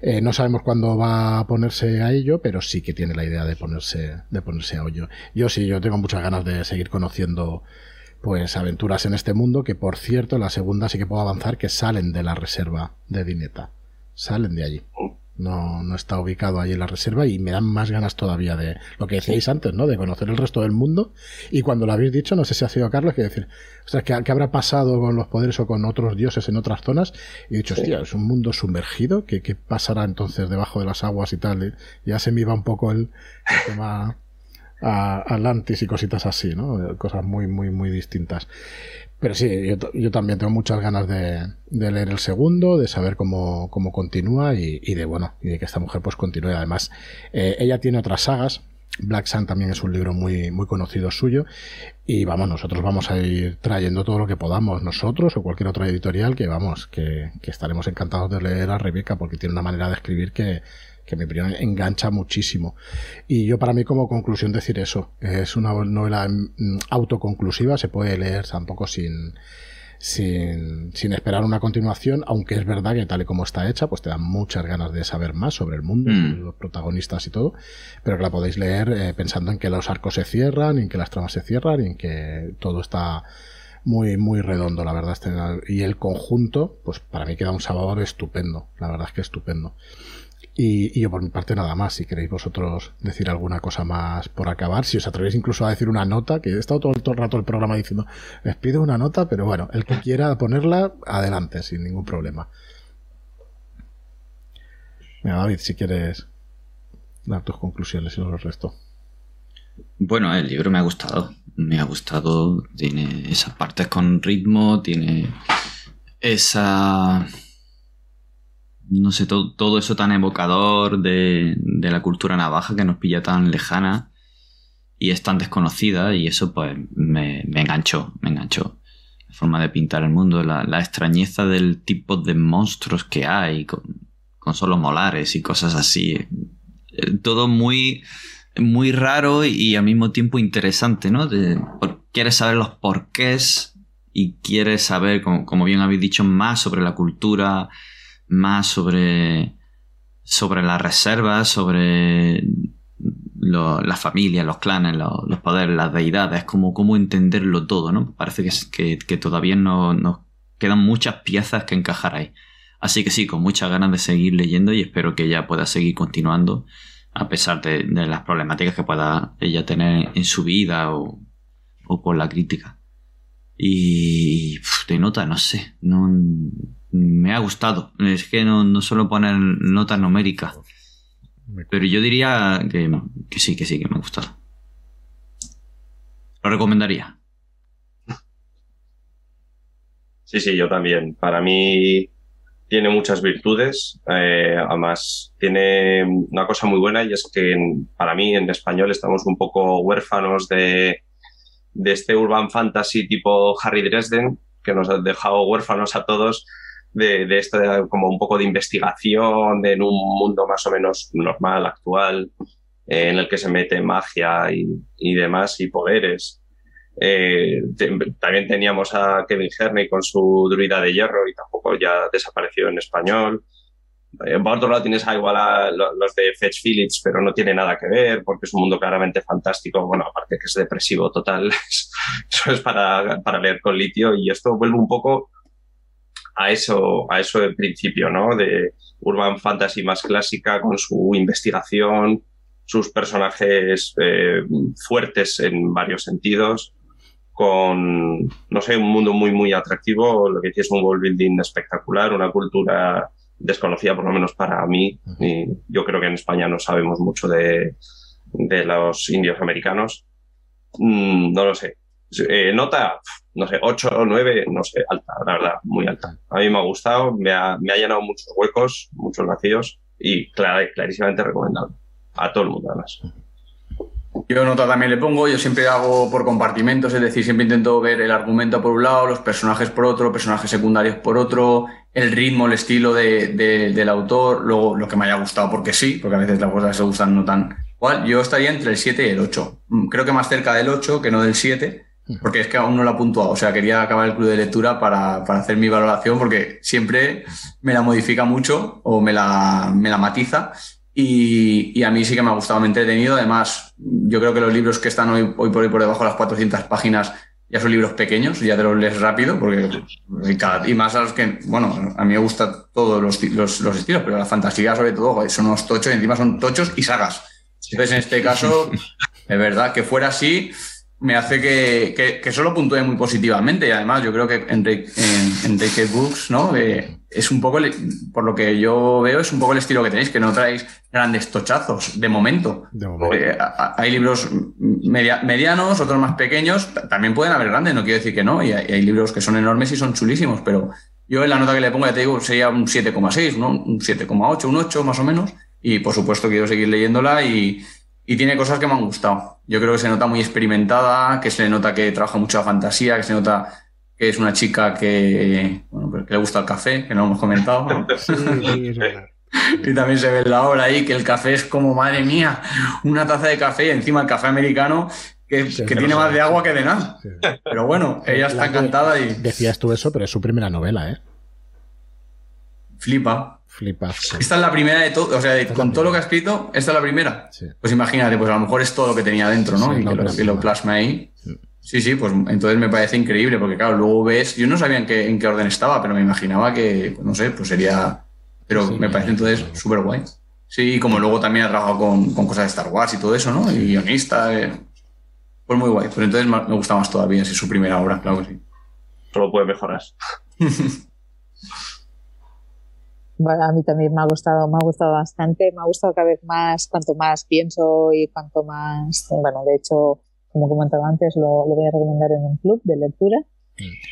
eh, no sabemos cuándo va a ponerse a ello, pero sí que tiene la idea de ponerse, de ponerse a ello. Yo sí, yo tengo muchas ganas de seguir conociendo pues aventuras en este mundo, que por cierto, la segunda sí que puedo avanzar, que salen de la reserva de Dineta. Salen de allí. No, no está ubicado ahí en la reserva y me dan más ganas todavía de lo que decíais antes, ¿no? De conocer el resto del mundo. Y cuando lo habéis dicho, no sé si ha sido Carlos, que decir, o sea, ¿qué, habrá pasado con los poderes o con otros dioses en otras zonas? Y he dicho, hostia, es un mundo sumergido, ¿qué, ¿qué, pasará entonces debajo de las aguas y tal? ya se me iba un poco el, tema a Atlantis y cositas así, ¿no? Cosas muy, muy, muy distintas. Pero sí, yo, también tengo muchas ganas de, leer el segundo, de saber cómo, cómo continúa y, de bueno, y de que esta mujer pues continúe. Además, eh, ella tiene otras sagas. Black Sun también es un libro muy, muy conocido suyo. Y vamos, nosotros vamos a ir trayendo todo lo que podamos, nosotros o cualquier otra editorial, que vamos, que, que estaremos encantados de leer a Rebeca porque tiene una manera de escribir que, que me engancha muchísimo. Y yo para mí como conclusión decir eso, es una novela mm, autoconclusiva, se puede leer tampoco sin, sin, sin, esperar una continuación, aunque es verdad que tal y como está hecha, pues te dan muchas ganas de saber más sobre el mundo, mm. los protagonistas y todo, pero que la podéis leer eh, pensando en que los arcos se cierran, en que las tramas se cierran y en que todo está muy, muy redondo, la verdad. Este, y el conjunto, pues para mí queda un sabor estupendo, la verdad es que estupendo. Y, yo por mi parte nada más, si queréis vosotros decir alguna cosa más por acabar, si os atrevéis incluso a decir una nota, que he estado todo, el rato el programa diciendo, les pido una nota, pero bueno, el que quiera ponerla, adelante, sin ningún problema. Mira, David, si quieres dar tus conclusiones y lo resto. Bueno, el libro me ha gustado, me ha gustado, tiene esas partes con ritmo, tiene esa no sé, todo, eso tan evocador de, la cultura navaja que nos pilla tan lejana y es tan desconocida y eso pues me, enganchó, me enganchó. La forma de pintar el mundo, la, extrañeza del tipo de monstruos que hay con, solo molares y cosas así. Eh, todo muy, muy raro y, al mismo tiempo interesante, ¿no? quieres saber los porqués y quieres saber, como bien habéis dicho, más sobre la cultura más sobre, sobre las reservas, sobre la familia, los clanes, los poderes, las deidades, como cómo entenderlo todo, ¿no? Parece que, que, todavía nos no quedan muchas piezas que encajar ahí. Así que sí, con muchas ganas de seguir leyendo y espero que ella pueda seguir continuando a pesar de, las problemáticas que pueda ella tener en su vida o, o por la crítica. Y de nota, no sé, no, me ha gustado. Es que no, no solo poner nota numérica. Pero yo diría que, sí, que sí, que me ha gustado. Lo recomendaría. Sí, sí, yo también. Para mí tiene muchas virtudes. Eh, además, tiene una cosa muy buena y es que para mí en español estamos un poco huérfanos de, de este urban fantasy tipo Harry Dresden, que nos ha dejado huérfanos a todos de, de esto como un poco de investigación en un mundo más o menos normal, actual, eh, en el que se mete magia y, y demás y poderes. Eh, también teníamos a Kevin Herney con su druida de hierro y tampoco ya desapareció en español. Eh, por otro lado tienes igual a los de Fetch Phillips, pero no tiene nada que ver porque es un mundo claramente fantástico. Bueno, aparte que es depresivo total, [laughs] eso es para, para leer con litio y esto vuelve un poco a eso, a eso de principio, ¿no? De Urban Fantasy más clásica con su investigación, sus personajes eh, fuertes en varios sentidos, con, no sé, un mundo muy, muy atractivo, lo que es un world building espectacular, una cultura desconocida por lo menos para mí, y yo creo que en España no sabemos mucho de, de los indios americanos. Mm, no lo sé, Eh, nota, no sé, 8 o 9, no sé, alta, la verdad, muy alta. A mí me ha gustado, me ha, me ha llenado muchos huecos, muchos vacíos y clarísimamente recomendable. A todo el mundo, además. Yo nota también le pongo, yo siempre hago por compartimentos, es decir, siempre intento ver el argumento por un lado, los personajes por otro, personajes secundarios por otro, el ritmo, el estilo de, del autor, luego lo que me haya gustado porque sí, porque a veces las cosas se gustan no tan igual. Yo estaría entre el 7 y el 8. Mm, creo que más cerca del 8 que no del 7, porque es que aún no lo he puntuado. O sea, quería acabar el club de lectura para, para hacer mi valoración porque siempre me la modifica mucho o me la, me la matiza y, a mí sí que me ha gustado, me he entretenido. Además, yo creo que los libros que están hoy, hoy por hoy por debajo de las 400 páginas ya son libros pequeños, ya te los lees rápido, porque y, más a los que, bueno, a mí me gustan todos los, los, estilos, pero la fantasía sobre todo son unos tochos y encima son tochos y sagas. Entonces, en este caso, [laughs] es verdad que fuera así, me hace que, que, solo puntúe muy positivamente. Y además, yo creo que Enrique, en, Books, ¿no? Eh, es un poco, por lo que yo veo, es un poco el estilo que tenéis, que no traéis grandes tochazos, de momento. Eh, hay libros medianos, otros más pequeños, también pueden haber grandes, no quiero decir que no, y hay, libros que son enormes y son chulísimos, pero yo en la nota que le pongo, ya te digo, sería un 7,6, ¿no? Un 7,8, un 8 más o menos, y por supuesto quiero seguir leyéndola y y tiene cosas que me han gustado. Yo creo que se nota muy experimentada, que se le nota que trabaja mucho la fantasía, que se nota que es una chica que, bueno, pues que le gusta el café, que no hemos comentado. [laughs] y también se ve en la obra ahí que el café es como, madre mía, una taza de café y encima el café americano que, tiene más de agua que de nada. Pero bueno, ella está encantada y... Decías tú eso, pero es su primera novela, ¿eh? Flipa. Flipas. Esta es la primera de todo, o sea, con todo lo que ha escrito, esta es la primera. Pues imagínate, pues a lo mejor es todo lo que tenía dentro, ¿no? y que, lo, plasma ahí. Sí, sí, pues entonces me parece increíble, porque claro, luego ves, yo no sabía en qué, en qué orden estaba, pero me imaginaba que, no sé, pues sería, pero me parece entonces súper guay. Sí, como luego también ha trabajado con, con, cosas de Star Wars y todo eso, ¿no? Y guionista, eh, pues muy guay. Pues entonces me gusta más todavía, si es su primera obra, claro que sí. Solo puede mejorar. [laughs] a mí también me ha gustado, me ha gustado bastante, me ha gustado cada vez más, cuanto más pienso y cuanto más, bueno, de hecho, como comentaba antes, lo, lo voy a recomendar en un club de lectura.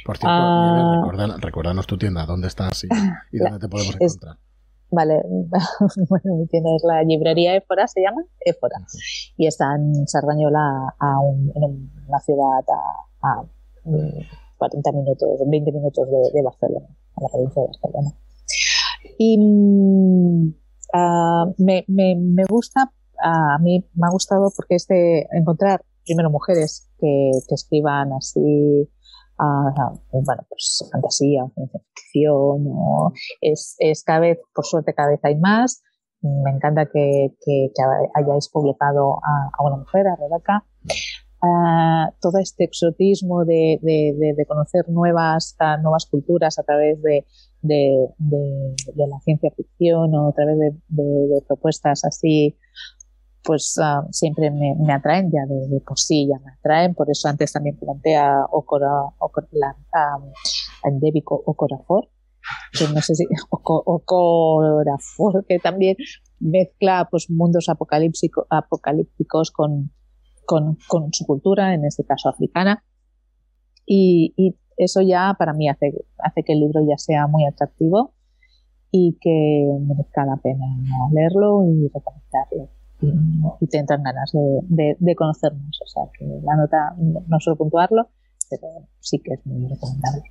Por cierto, ah, recuérdanos tu tienda, dónde estás y, dónde te podemos [laughs] encontrar. Vale, [laughs] bueno, mi tienda es la librería Éfora, se llama Éfora, y está en Sardañola, a en una ciudad a, 40 minutos, 20 minutos de, de Barcelona, a la provincia de Barcelona. Y ah, me, me, me, gusta, a mí me ha gustado porque es de encontrar primero mujeres que, que escriban así, uh, bueno, pues fantasía, ciencia ficción, ¿no? es, es cada vez, por suerte cada vez hay más. Me encanta que, que, que hayáis publicado a, a, una mujer, a Rebeca. Uh, todo este exotismo de, de, de, conocer nuevas, uh, nuevas culturas a través de, de, de, la ciencia ficción o a través de, propuestas así, pues uh, siempre me, atraen ya de, por sí, ya me atraen. Por eso antes también planteé a Okora, Okora, la, a Endebico Ocorafor, que no sé si [laughs] Ocorafor, que también mezcla pues mundos apocalípticos con, con, su cultura, en este caso africana. Y eso ya para mí hace, hace que el libro ya sea muy atractivo y que merezca la pena leerlo y recomendarlo. Y, te entran ganas de, de, conocernos. O sea que la nota no suelo puntuarlo, pero sí que es muy recomendable.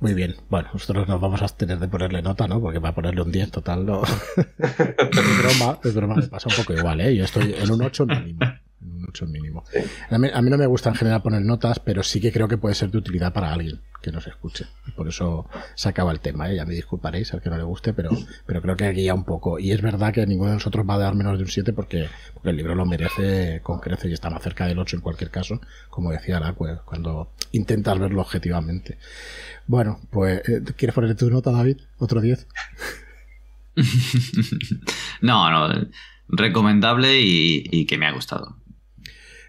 Muy bien. Bueno, nosotros nos vamos a tener de ponerle nota, ¿no? Porque va a ponerle un 10 total, ¿no? [laughs] es broma, es broma, me pasa un poco igual, ¿eh? Yo estoy en un 8 mínimo mucho mínimo. A, mí, no me gusta en general poner notas, pero sí que creo que puede ser de utilidad para alguien que nos escuche. por eso se acaba el tema, ¿eh? ya me disculparéis al que no le guste, pero, pero creo que guía un poco. Y es verdad que ninguno de nosotros va a dar menos de un 7 porque, porque el libro lo merece con creces y está más cerca del 8 en cualquier caso, como decía la cuando intentas verlo objetivamente. Bueno, pues, eh, ¿quieres poner tu nota, David? ¿Otro 10? [laughs] no, no, recomendable y que me ha gustado.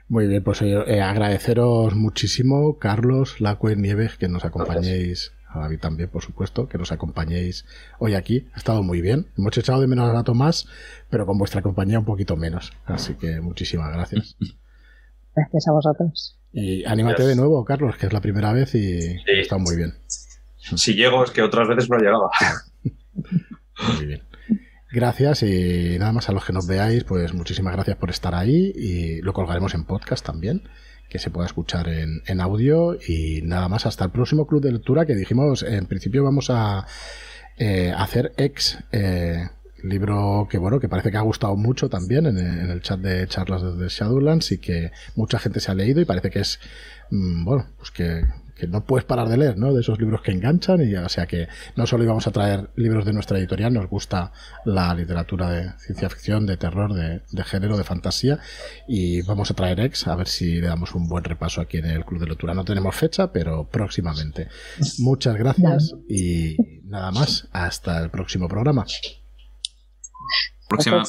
Muy bien, pues eh, agradeceros muchísimo, Carlos, Lacue, Nieves, que nos acompañéis, a David también, por supuesto, que nos acompañéis hoy aquí. Ha estado muy bien. Hemos echado de menos a Tomás, pero con vuestra compañía un poquito menos. Así que muchísimas gracias. [laughs] Gracias a vosotros. Y anímate de nuevo, Carlos, que es la primera vez y está muy bien. Si llego, es que otras veces no llegaba. [laughs] muy bien. Gracias y nada más a los que nos veáis, pues muchísimas gracias por estar ahí y lo colgaremos en podcast también, que se pueda escuchar en, en audio. Y nada más hasta el próximo club de lectura que dijimos, en principio vamos a eh, hacer ex eh, libro que bueno que parece que ha gustado mucho también en, el chat de charlas desde Shadowlands y que mucha gente se ha leído y parece que es mm, bueno pues que, no puedes parar de leer ¿no? de esos libros que enganchan y o sea que no solo íbamos a traer libros de nuestra editorial nos gusta la literatura de ciencia ficción de terror de, de género de fantasía y vamos a traer ex a ver si le damos un buen repaso aquí en el club de lectura. No tenemos fecha pero próximamente. Muchas gracias y nada más. Hasta el próximo programa. Próxima.